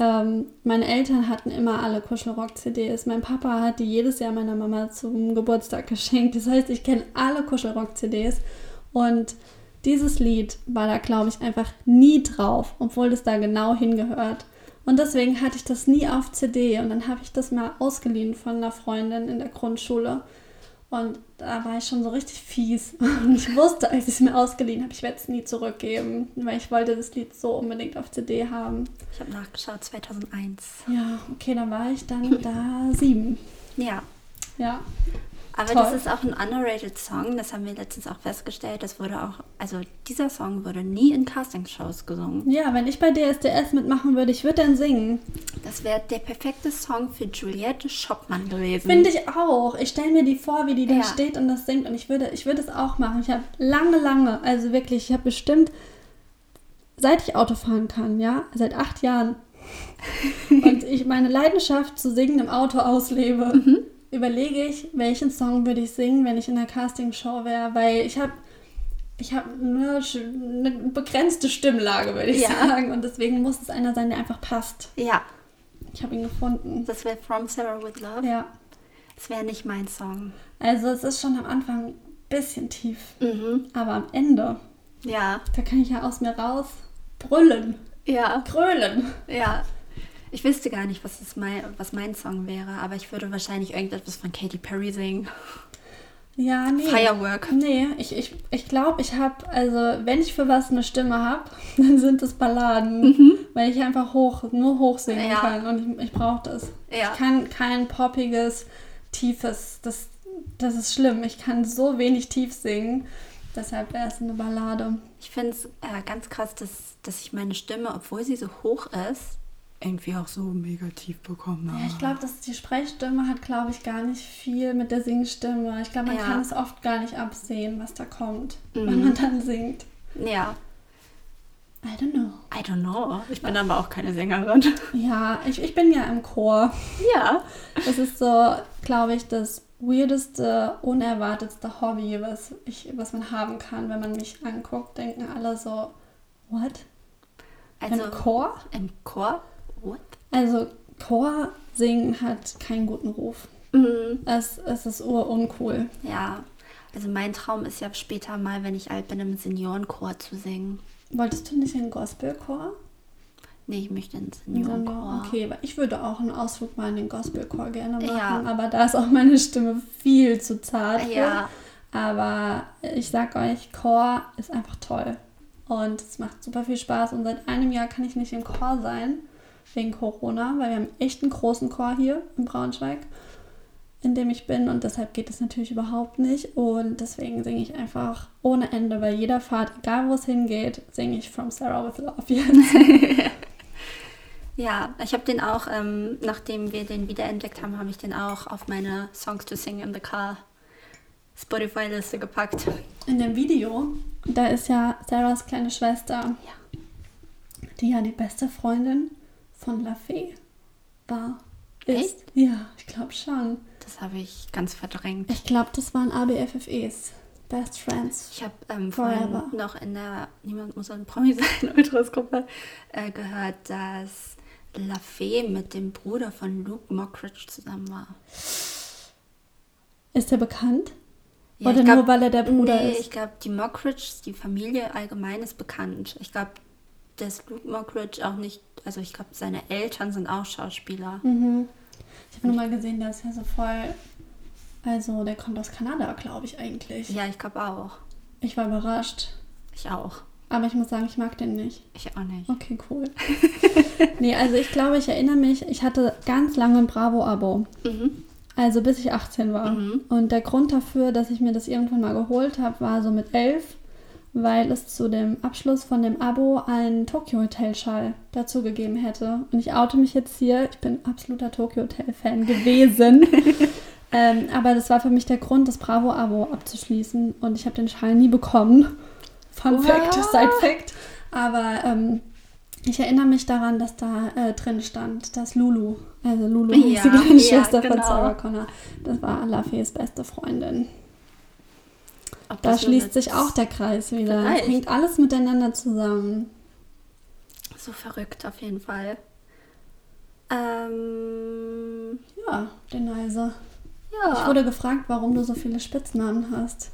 Ähm, meine Eltern hatten immer alle Kuschelrock-CDs. Mein Papa hat die jedes Jahr meiner Mama zum Geburtstag geschenkt. Das heißt, ich kenne alle Kuschelrock-CDs. Und dieses Lied war da, glaube ich, einfach nie drauf, obwohl das da genau hingehört. Und deswegen hatte ich das nie auf CD. Und dann habe ich das mal ausgeliehen von einer Freundin in der Grundschule. Und da war ich schon so richtig fies. Und ich wusste, als ich es mir ausgeliehen habe, ich werde es nie zurückgeben, weil ich wollte das Lied so unbedingt auf CD haben. Ich habe nachgeschaut, 2001. Ja, okay, dann war ich dann da sieben. Ja, Ja. aber Toll. das ist auch ein underrated Song. Das haben wir letztens auch festgestellt. Das wurde auch, also dieser Song wurde nie in Castingshows gesungen. Ja, wenn ich bei DSDS mitmachen würde, ich würde dann singen. Das wäre der perfekte Song für Juliette Schoppmann gewesen. Finde ich auch. Ich stelle mir die vor, wie die da Ja. steht und das singt. Und ich würde, ich würde es auch machen. Ich habe lange, lange, also wirklich, ich habe bestimmt, seit ich Auto fahren kann, ja, seit acht Jahren. und ich meine Leidenschaft zu singen im Auto auslebe, Mhm. überlege ich, welchen Song würde ich singen, wenn ich in einer Castingshow wäre, weil ich habe ich habe eine, eine begrenzte Stimmlage, würde ich Ja. sagen. Und deswegen muss es einer sein, der einfach passt. Ja, Ich habe ihn gefunden. das wäre From Sarah with Love. Ja. Das wäre nicht mein Song. Also es ist schon am Anfang ein bisschen tief. Mhm. Aber am Ende, Ja, da kann ich ja aus mir raus brüllen, ja, krölen. ja. Ich wüsste gar nicht, was, mein, was mein Song wäre, aber ich würde wahrscheinlich irgendetwas von Katy Perry singen. Ja, nee. Firework. Nee, ich glaube, ich, ich, glaub, ich habe, also wenn ich für was eine Stimme habe, dann sind es Balladen, weil ich einfach hoch, nur hoch singen Mhm. Ja. kann und ich, ich brauche das. Ja. Ich kann kein poppiges, tiefes, das, das ist schlimm. Ich kann so wenig tief singen, deshalb wäre es eine Ballade. Ich finde es äh, ganz krass, dass, dass ich meine Stimme, obwohl sie so hoch ist, irgendwie auch so mega tief bekomme. Ja, ich glaube, dass die Sprechstimme hat, glaube ich, gar nicht viel mit der Singstimme. Ich glaube, man Ja. kann es oft gar nicht absehen, was da kommt, Mhm. wenn man dann singt. Ja, I don't know. I don't know. Ich bin aber auch keine Sängerin. Ja, ich, ich bin ja im Chor. Ja. Das ist so, glaube ich, das weirdeste, unerwartetste Hobby, was, ich, was man haben kann. Wenn man mich anguckt, denken alle so, what? Also Im Chor? im Chor? Also Chor singen hat keinen guten Ruf. Mhm. Es, es ist uruncool. Ja. Also mein Traum ist ja später mal, wenn ich alt bin, im Seniorenchor zu singen. Wolltest du nicht in den Gospelchor? Nee, ich möchte einen Senior, Seniorenchor. okay, weil ich würde auch einen Ausflug mal in den Gospelchor gerne machen, Ja. aber da ist auch meine Stimme viel zu zart. für. Ja. Aber ich sag euch, Chor ist einfach toll. Und es macht super viel Spaß. Und seit einem Jahr kann ich nicht im Chor sein, wegen Corona, weil wir haben echt einen großen Chor hier in Braunschweig, in dem ich bin. Und deshalb geht es natürlich überhaupt nicht. Und deswegen singe ich einfach ohne Ende bei jeder Fahrt, egal wo es hingeht, singe ich From Sarah with Love jetzt. Ja, ich habe den auch, ähm, nachdem wir den wiederentdeckt haben, habe ich den auch auf meine Songs to Sing in the Car Spotify-Liste gepackt. In dem Video, da ist ja Sarahs kleine Schwester, Ja. die ja die beste Freundin von La Fee war. Ist. Echt? Ja, ich glaube schon. Das habe ich ganz verdrängt. Ich glaube, das waren ABFFEs. Best Friends. Ich habe ähm, vorhin noch in der Niemand muss ein Promi sein Ultras-Gruppe äh, gehört, dass LaFee mit dem Bruder von Luke Mockridge zusammen war. Ist der bekannt? Ja, Oder glaub- nur weil er der Bruder nee, ist? ich glaube, die Mockridge, die Familie allgemein ist bekannt. Ich glaube, dass Luke Mockridge auch nicht, also ich glaube, seine Eltern sind auch Schauspieler. Mhm. Ich habe nur mal gesehen, der ist ja so voll. Also, der kommt aus Kanada, glaube ich eigentlich. Ja, ich glaube auch. Ich war überrascht. Ich auch. Aber ich muss sagen, ich mag den nicht. Ich auch nicht. Okay, cool. nee, also ich glaube, ich erinnere mich, ich hatte ganz lange ein Bravo-Abo. Mhm. Also bis ich 18 war. Mhm. Und der Grund dafür, dass ich mir das irgendwann mal geholt habe, war so mit 11, weil es zu dem Abschluss von dem Abo einen Tokyo Hotel Schall dazu gegeben hätte. Und ich oute mich jetzt hier, ich bin absoluter Tokyo Hotel Fan gewesen. ähm, aber das war für mich der Grund, das Bravo Abo abzuschließen. Und ich habe den Schall nie bekommen. Fun Wow. Fact, Side Fact. Aber ähm, ich erinnere mich daran, dass da äh, drin stand, dass Lulu, also Lulu Ja, die kleine ja, Schwester von genau. Sarah Connor, das war Lafayes beste Freundin. Da schließt sich auch der Kreis wieder. Vielleicht. Hängt alles miteinander zusammen. So verrückt auf jeden Fall. Ähm, Ja, den Neise. ja. Ich wurde gefragt, warum du so viele Spitznamen hast.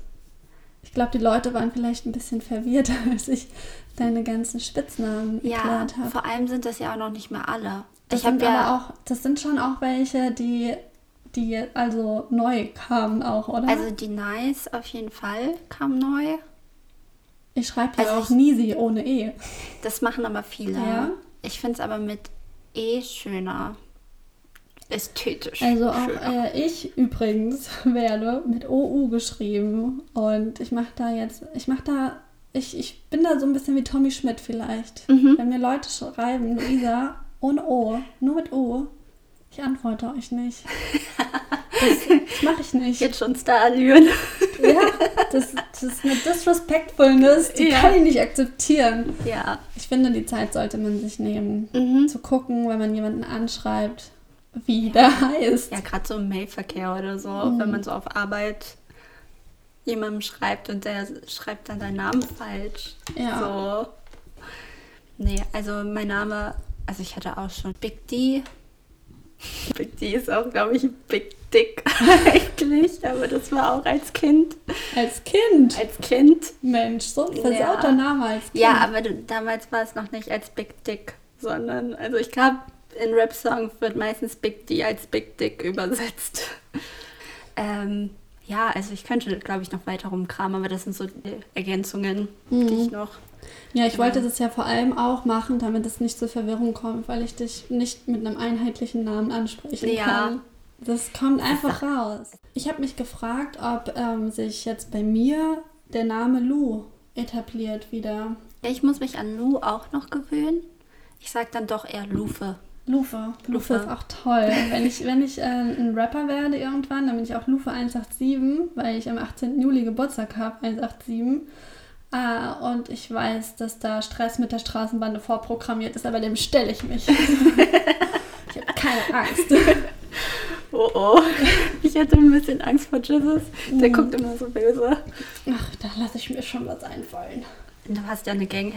Ich glaube, die Leute waren vielleicht ein bisschen verwirrt, als ich deine ganzen Spitznamen ja, erklärt habe. vor allem sind das ja auch noch nicht mehr alle. Das ich habe sind ja aber auch, das sind schon auch welche, die, die also neu kamen auch, oder? Also die Nice auf jeden Fall kam neu. ich schreibe ja also auch ich- Nisi ohne E. Das machen aber viele. Ja? Ich finde es aber mit E schöner. Ästhetisch. Also auch äh, ich übrigens werde mit OU geschrieben und ich mache da jetzt, ich mache da, ich, ich bin da so ein bisschen wie Tommy Schmidt vielleicht. Mhm. Wenn mir Leute schreiben, Luisa, ohne O, nur mit O, ich antworte euch nicht. Das, das mache ich nicht. Jetzt schon Starallüren. Ja, das, das ist eine Disrespectfulness, die Ja. kann ich nicht akzeptieren. ja. Ich finde, die Zeit sollte man sich nehmen, Mhm. zu gucken, wenn man jemanden anschreibt, wie der heißt. Ja, gerade so im Mailverkehr oder so, Mhm. wenn man so auf Arbeit jemandem schreibt und der schreibt dann deinen Namen falsch. Ja. So. Nee, also mein Name, also ich hatte auch schon Big D. Big D ist auch, glaube ich, Big Dick eigentlich, aber das war auch als Kind. Als Kind. Als Kind. Mensch, so ein Ja. versauter Name als Kind. Ja, aber du, damals war es noch nicht als Big Dick, sondern, also ich glaube, in Rap-Songs wird meistens Big D als Big Dick übersetzt. ähm, ja, also ich könnte, glaube ich, noch weiter rumkramen, aber das sind so Ergänzungen, Mhm. die ich noch. Ja, ich wollte Genau. das ja vor allem auch machen, damit es nicht zur Verwirrung kommt, weil ich dich nicht mit einem einheitlichen Namen ansprechen Ja. kann. Das kommt einfach raus. Ich habe mich gefragt, ob ähm, sich jetzt bei mir der Name Lou etabliert wieder. Ich muss mich an Lou auch noch gewöhnen. Ich sag dann doch eher Lufe. Lufe. Lufe Lufe. ist auch toll. wenn ich, wenn ich äh, ein Rapper werde irgendwann, dann bin ich auch Lufe 187, weil ich am 18. Juli Geburtstag habe, 187. Ah, und ich weiß, dass da Stress mit der Straßenbande vorprogrammiert ist, aber dem stelle ich mich. ich habe keine Angst. Oh oh. Ich hatte ein bisschen Angst vor Jesus. Der Mhm. guckt immer so böse. Ach, da lasse ich mir schon was einfallen. Du hast ja eine Gang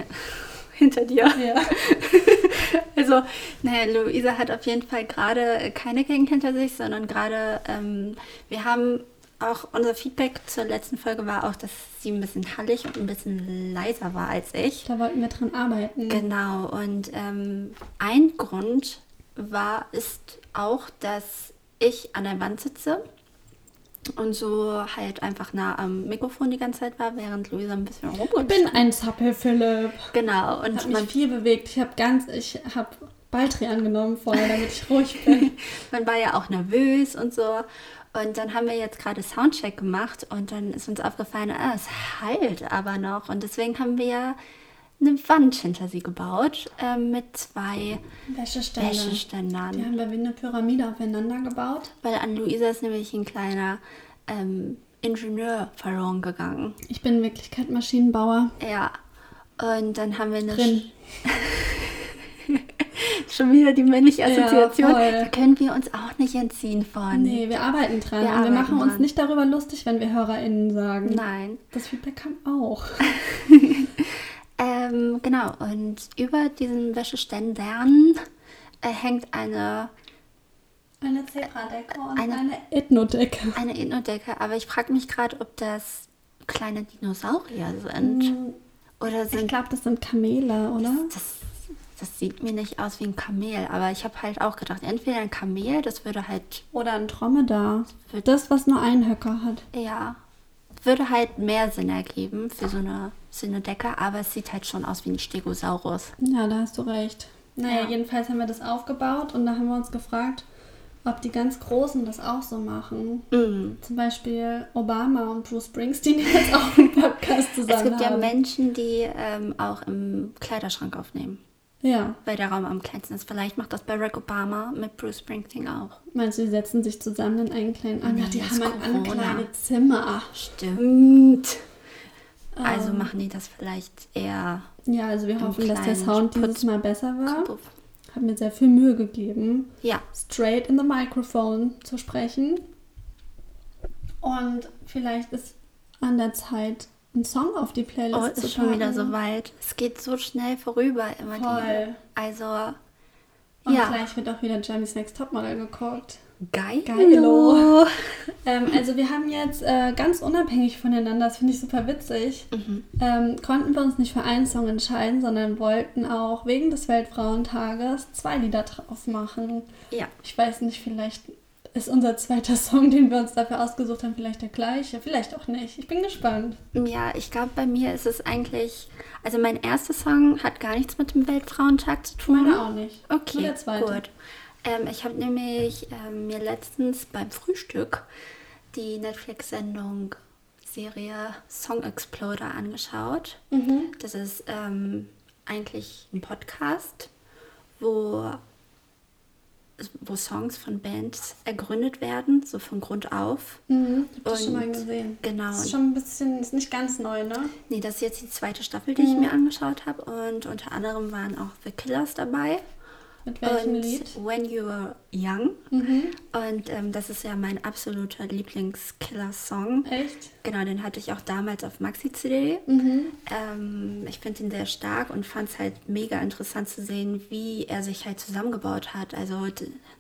hinter dir. Ja. Also, naja, Luisa hat auf jeden Fall gerade keine Gang hinter sich, sondern gerade, ähm, wir haben auch, unser Feedback zur letzten Folge war auch, dass sie ein bisschen hallig und ein bisschen leiser war als ich. Da wollten wir dran arbeiten. Genau, und ähm, ein Grund war, ist auch, dass ich an der Wand sitze und so halt einfach nah am Mikrofon die ganze Zeit war, während Luisa ein bisschen Ich rumgeht. bin ein Zappel, Philipp. Genau, Ich und habe mich man, viel bewegt. Ich habe ganz, ich habe Baldrian genommen vorher, damit ich ruhig bin. man war ja auch nervös und so. Und dann haben wir jetzt gerade Soundcheck gemacht und dann ist uns aufgefallen, ah, es halt aber noch. Und deswegen haben wir eine Wand hinter sie gebaut ähm, mit zwei Wäscheständer. Die Wäscheständern. haben wir wie eine Pyramide aufeinander gebaut. Weil an Luisa ist nämlich ein kleiner ähm, Ingenieur verloren gegangen. Ich bin in Wirklichkeit Maschinenbauer. Ja. Und dann haben wir eine Drin. schon wieder die männliche Ja, Assoziation. voll. da können wir uns auch nicht entziehen von. Nee, wir arbeiten dran. Wir und wir arbeiten machen uns dran. nicht darüber lustig, wenn wir HörerInnen sagen. Nein. Das Feedback kam auch. Ähm, genau, und über diesen Wäscheständern äh, hängt eine Eine Zebradecke und Eine- eine, Ethnodecke. Eine Ethnodecke, aber ich frage mich gerade, ob das kleine Dinosaurier sind. Hm, Oder Ich sind glaube, das sind Kamele, oder? das, das sieht mir nicht aus wie ein Kamel, aber ich habe halt auch gedacht, entweder ein Kamel, das würde halt, Oder ein Dromedar. Das, was nur einen Höcker hat. ja, würde halt mehr Sinn ergeben für so eine, so eine Decke, aber es sieht halt schon aus wie ein Stegosaurus. Ja, da hast du recht. Naja, Ja. jedenfalls haben wir das aufgebaut und da haben wir uns gefragt, ob die ganz Großen das auch so machen. Mhm. Zum Beispiel Obama und Bruce Springsteen, die jetzt auch einen Podcast zusammen Es gibt ja haben. Menschen, die ähm, auch im Kleiderschrank aufnehmen, Ja, weil der Raum am kleinsten ist. Vielleicht macht das Barack Obama mit Bruce Springsteen auch. meinst du, die setzen sich zusammen in einen kleinen... Ah, Nee, ja, die haben ein, ein Corona. kleines Zimmer. Stimmt. Also Ähm. machen die das vielleicht eher Ja, also wir hoffen, dass der Sound Putz- dieses Mal besser war. Puff. Hab mir sehr viel Mühe gegeben. Ja, straight in the microphone zu sprechen. Und vielleicht ist an der Zeit, einen Song auf die Playlist oh, zu ist schon wieder packen. so weit. Es geht so schnell vorüber immer Voll. die. Also Und ja, gleich wird auch wieder Jeremy's Next Topmodel geguckt. geil. Geilo. Ähm, also wir haben jetzt äh, ganz unabhängig voneinander, das finde ich super witzig, Mhm. ähm, konnten wir uns nicht für einen Song entscheiden, sondern wollten auch wegen des Weltfrauentages zwei Lieder drauf machen. Ja, Ich weiß nicht, vielleicht ist unser zweiter Song, den wir uns dafür ausgesucht haben, vielleicht der gleiche, vielleicht auch nicht. Ich bin gespannt. ja, ich glaube, bei mir ist es eigentlich. Also mein erster Song hat gar nichts mit dem Weltfrauentag zu tun. Meine auch nicht. Okay, Nur der zweite. gut. Ähm, ich habe nämlich ähm, mir letztens beim Frühstück die Netflix-Sendung Serie Song Exploder angeschaut. Mhm. Das ist ähm, eigentlich ein Podcast, wo, wo Songs von Bands ergründet werden, so von Grund auf. Mhm. Hab das schon mal gesehen. Genau. Das ist schon ein bisschen, ist nicht ganz neu, ne? Nee, das ist jetzt die zweite Staffel, die ich mir angeschaut habe. Und unter anderem waren auch The Killers dabei. Mit welchem und Lied? When You Were Young. Mhm. Und ähm, das ist ja mein absoluter Lieblings-Killer-Song. Echt? Genau, den hatte ich auch damals auf Maxi-CD. Mhm. Ähm, ich finde ihn sehr stark und fand es halt mega interessant zu sehen, wie er sich halt zusammengebaut hat. Also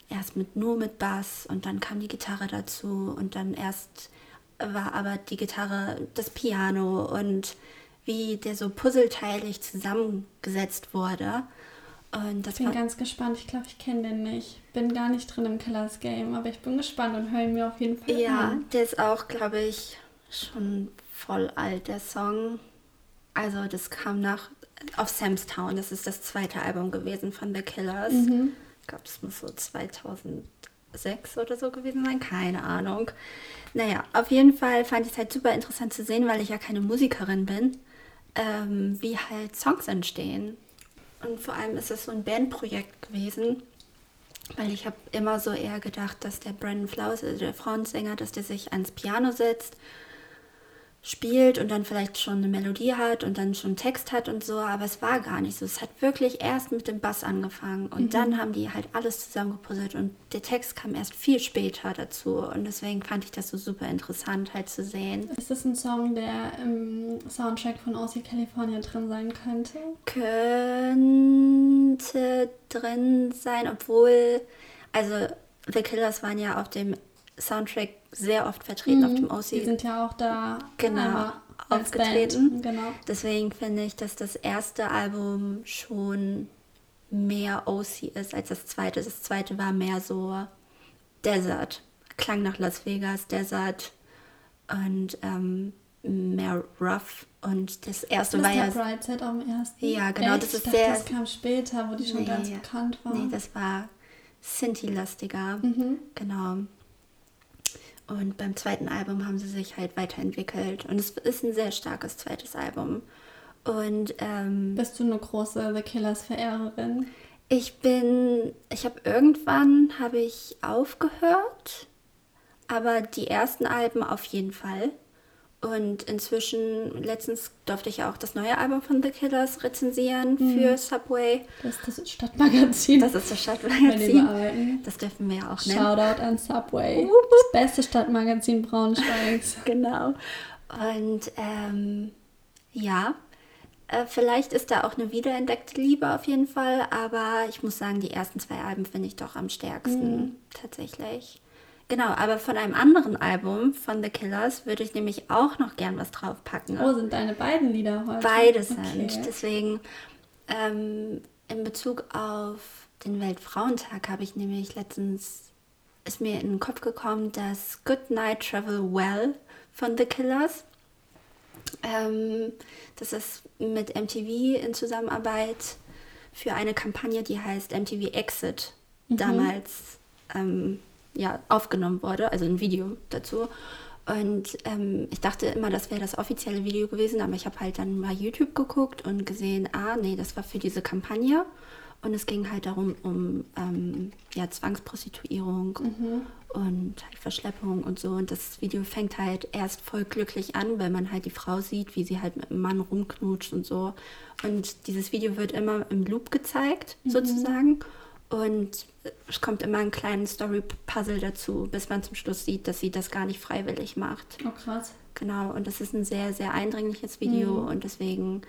erst mit nur mit Bass und dann kam die Gitarre dazu und dann erst war aber die Gitarre das Piano und wie der so puzzleteilig zusammengesetzt wurde. Und das Ich bin ganz gespannt. Ich glaube, ich kenne den nicht. Bin gar nicht drin im Killers Game, aber ich bin gespannt und höre ihn mir auf jeden Fall Ja, an. der ist auch, glaube ich, schon voll alt, der Song. Also das kam nach auf Sam's Town. Das ist das zweite Album gewesen von The Killers. Mhm. Ich glaube, das muss so 2006 oder so gewesen sein. Keine Ahnung. Naja, auf jeden Fall fand ich es halt super interessant zu sehen, weil ich ja keine Musikerin bin, ähm, wie halt Songs entstehen. Und vor allem ist es so ein Bandprojekt gewesen, weil ich habe immer so eher gedacht, dass der Brandon Flowers, also der Frauensänger, dass der sich ans Piano setzt, spielt und dann vielleicht schon eine Melodie hat und dann schon Text hat und so, aber es war gar nicht so. Es hat wirklich erst mit dem Bass angefangen und dann haben die halt alles zusammengepuzzelt und der Text kam erst viel später dazu und deswegen fand ich das so super interessant halt zu sehen. Ist das ein Song, der im Soundtrack von OC California drin sein könnte? Könnte drin sein, obwohl, also The Killers waren ja auf dem Soundtrack sehr oft vertreten, auf dem OC Die sind ja auch da Genau, als aufgetreten. Genau. Deswegen finde ich, dass das erste Album schon mehr OC ist als das zweite. Das zweite war mehr so Desert. Klang nach Las Vegas, Desert und ähm, mehr Rough. Und das erste war Mr. ja. Brightside am ersten. Ja, genau, Echt? das ist dachte, sehr- Das kam später, wo die schon Nee, ganz bekannt war. Nee, das war Sinti-lastiger. Mhm. Genau. Und beim zweiten Album haben sie sich halt weiterentwickelt. Und es ist ein sehr starkes zweites Album. Und ähm, Bist du eine große The Killers Verehrerin? ich bin, ich habe irgendwann habe ich aufgehört, aber die ersten Alben auf jeden Fall. Und inzwischen, letztens durfte ich auch das neue Album von The Killers rezensieren für Subway. Das ist das Stadtmagazin. Das ist das Stadtmagazin. Das dürfen wir ja auch nennen. Shoutout an Subway. Das beste Stadtmagazin Braunschweigs. Genau. Und ähm, ja, Äh, vielleicht ist da auch eine wiederentdeckte Liebe auf jeden Fall, aber ich muss sagen, die ersten zwei Alben finde ich doch am stärksten Mhm. tatsächlich. Genau, aber von einem anderen Album von The Killers würde ich nämlich auch noch gern was draufpacken. Oh, sind deine beiden Lieder heute? Beide sind. Okay. Deswegen ähm, in Bezug auf den Weltfrauentag habe ich nämlich letztens, ist mir in den Kopf gekommen, das Good Night Travel Well von The Killers. Ähm, das ist mit MTV in Zusammenarbeit für eine Kampagne, die heißt MTV Exit, damals ähm, ja, aufgenommen wurde, also ein Video dazu. Und ähm, ich dachte immer, das wäre das offizielle Video gewesen, aber ich habe halt dann mal YouTube geguckt und gesehen, ah, nee, das war für diese Kampagne. Und es ging halt darum, um ähm, ja, Zwangsprostituierung und halt Verschleppung und so. Und das Video fängt halt erst voll glücklich an, weil man halt die Frau sieht, wie sie halt mit dem Mann rumknutscht und so. Und dieses Video wird immer im Loop gezeigt, sozusagen. Und es kommt immer ein kleines Story-Puzzle dazu, bis man zum Schluss sieht, dass sie das gar nicht freiwillig macht. Oh, krass. Genau, und das ist ein sehr, sehr eindringliches Video und deswegen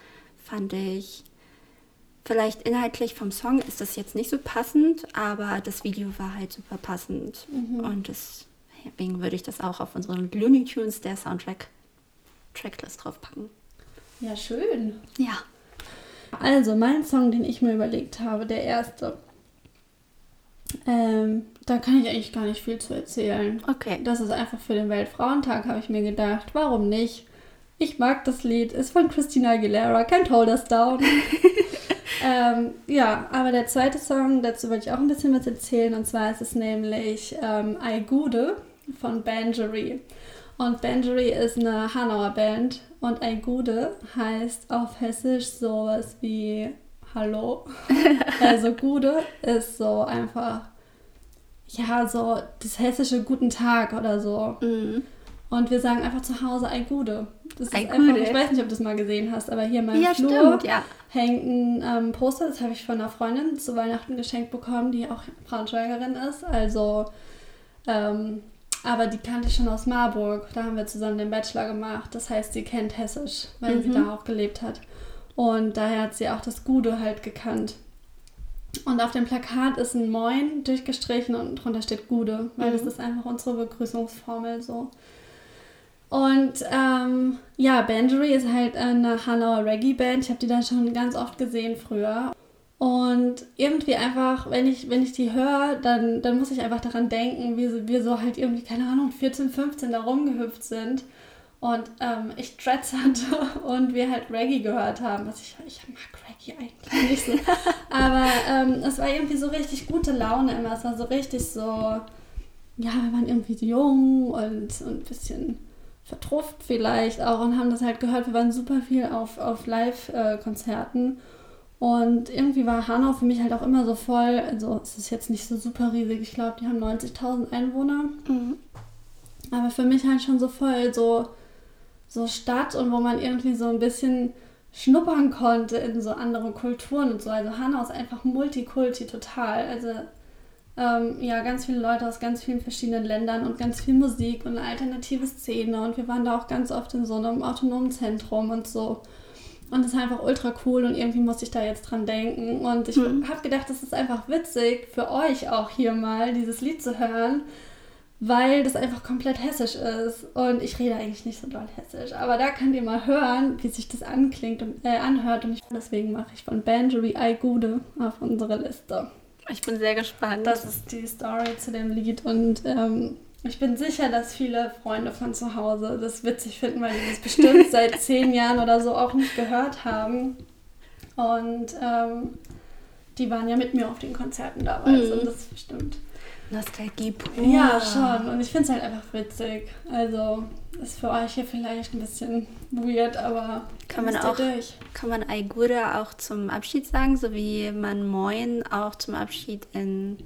fand ich, vielleicht inhaltlich vom Song ist das jetzt nicht so passend, aber das Video war halt super passend und deswegen würde ich das auch auf unseren Looney Tunes, der Soundtrack, Tracklist draufpacken. Ja, schön. Ja. Also, mein Song, den ich mir überlegt habe, der erste. Ähm, da kann ich eigentlich gar nicht viel zu erzählen. Okay. Das ist einfach für den Weltfrauentag, habe ich mir gedacht. Warum nicht? Ich mag das Lied. Ist von Christina Aguilera. Can't hold us down. ähm, ja, aber der zweite Song, dazu wollte ich auch ein bisschen was erzählen. Und zwar ist es nämlich ähm, I Gude von Bangery. Und Bangery ist eine Hanauer Band. Und I Gude heißt auf Hessisch sowas wie Hallo. also Gude ist so einfach, ja, so das hessische Guten Tag oder so. Mhm. Und wir sagen einfach zu Hause Ei Gude. Das ist Ei einfach, Gude. ich weiß nicht, ob du das mal gesehen hast, aber hier in meinem Ja, Flur stimmt, ja. hängt ein ähm, Poster, das habe ich von einer Freundin zu Weihnachten geschenkt bekommen, die auch Braunschweigerin ist. Also, ähm, aber die kannte ich schon aus Marburg. Da haben wir zusammen den Bachelor gemacht. Das heißt, sie kennt Hessisch, weil sie Mhm. da auch gelebt hat. Und daher hat sie auch das Gude halt gekannt. Und auf dem Plakat ist ein Moin durchgestrichen und drunter steht Gude, weil Mhm. das ist einfach unsere Begrüßungsformel so. Und ähm, ja, Bangery ist halt eine Hanauer Reggae-Band. Ich habe die da schon ganz oft gesehen früher. Und irgendwie einfach, wenn ich, wenn ich die höre, dann, dann muss ich einfach daran denken, wie wir so halt irgendwie, keine Ahnung, 14, 15 da rumgehüpft sind. Und ähm, ich Dreads hatte und wir halt Reggae gehört haben. Was ich, ich mag Reggae eigentlich nicht so. Aber ähm, es war irgendwie so richtig gute Laune immer. Es war so richtig so, ja, wir waren irgendwie jung und, und ein bisschen vertrufft vielleicht auch und haben das halt gehört. Wir waren super viel auf, auf Live-Konzerten. Und irgendwie war Hanau für mich halt auch immer so voll. Also es ist jetzt nicht so super riesig. Ich glaube, die haben 90.000 Einwohner. Mhm. Aber für mich halt schon so voll so, so Stadt und wo man irgendwie so ein bisschen schnuppern konnte in so andere Kulturen und so. Also Hanau ist einfach Multikulti total. Also ähm, ja, ganz viele Leute aus ganz vielen verschiedenen Ländern und ganz viel Musik und eine alternative Szene. Und wir waren da auch ganz oft in so einem autonomen Zentrum und so. Und das ist einfach ultra cool und irgendwie musste ich da jetzt dran denken. Und ich Mhm. habe gedacht, das ist einfach witzig für euch auch hier mal, dieses Lied zu hören, weil das einfach komplett hessisch ist. Und ich rede eigentlich nicht so doll hessisch. Aber da könnt ihr mal hören, wie sich das anklingt und äh, anhört. Und ich, deswegen mache ich von Bangery I Gude auf unsere Liste. Ich bin sehr gespannt. Das ist die Story zu dem Lied und ähm, ich bin sicher, dass viele Freunde von zu Hause das witzig finden, weil die das bestimmt seit zehn Jahren oder so auch nicht gehört haben. Und ähm, die waren ja mit mir auf den Konzerten damals Mhm. und das ist bestimmt. Nostalgie pur. Ja, schon. Und ich finde es halt einfach witzig. Also ist für euch hier vielleicht ein bisschen weird, aber Kann man auch- durch. Kann man Aigura auch zum Abschied sagen, so wie man Moin auch zum Abschied in,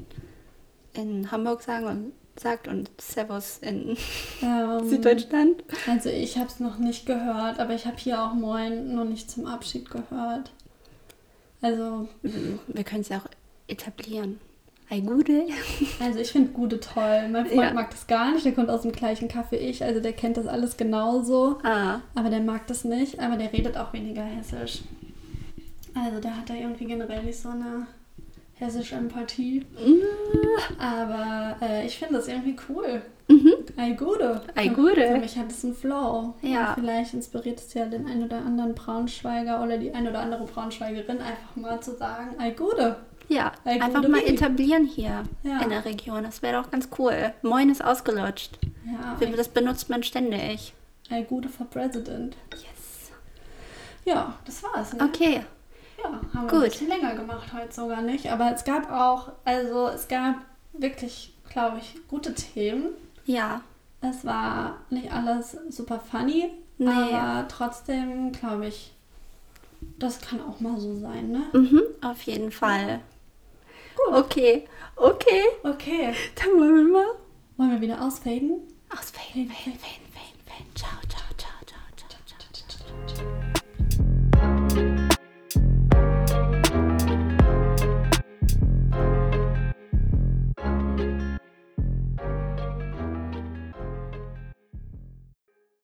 in Hamburg sagen und, sagt und Servus in Ähm, Süddeutschland? Also ich habe es noch nicht gehört, aber ich habe hier auch Moin noch nicht zum Abschied gehört. Also, Wir können es ja auch etablieren. Aigude? also ich finde Gude toll. Mein Freund Ja. mag das gar nicht, der kommt aus dem gleichen Kaff wie ich, also der kennt das alles genauso. Ah, Aber der mag das nicht, aber der redet auch weniger hessisch. Also der hat da irgendwie generell nicht so eine hessische Empathie. Aber äh, ich finde das irgendwie cool. Mhm. Ei Gude. Ei Gude. Für mich hat es einen Flow. Ja. Und vielleicht inspiriert es ja den ein oder anderen Braunschweiger oder die ein oder andere Braunschweigerin einfach mal zu sagen, Ei Gude. Ja, Ei einfach mal etablieren hier Ja. in der Region. Das wäre doch ganz cool. Moin ist ausgelutscht. Ja, Wie- Das benutzt man ständig. Ei Gude for President. Yes. Ja, das war's. Ne? Okay. Ja, haben wir Gut. ein bisschen länger gemacht heute sogar nicht. Aber es gab auch, also es gab wirklich, glaube ich, gute Themen. Ja. Es war nicht alles super funny, Nee. aber trotzdem glaube ich, das kann auch mal so sein, ne? Mhm, auf jeden Fall. Gut. Okay. Okay. Okay. Dann wollen wir mal. Wollen wir wieder ausfaden? Ausfaden, faden, faden, faden, faden. Ciao, ciao.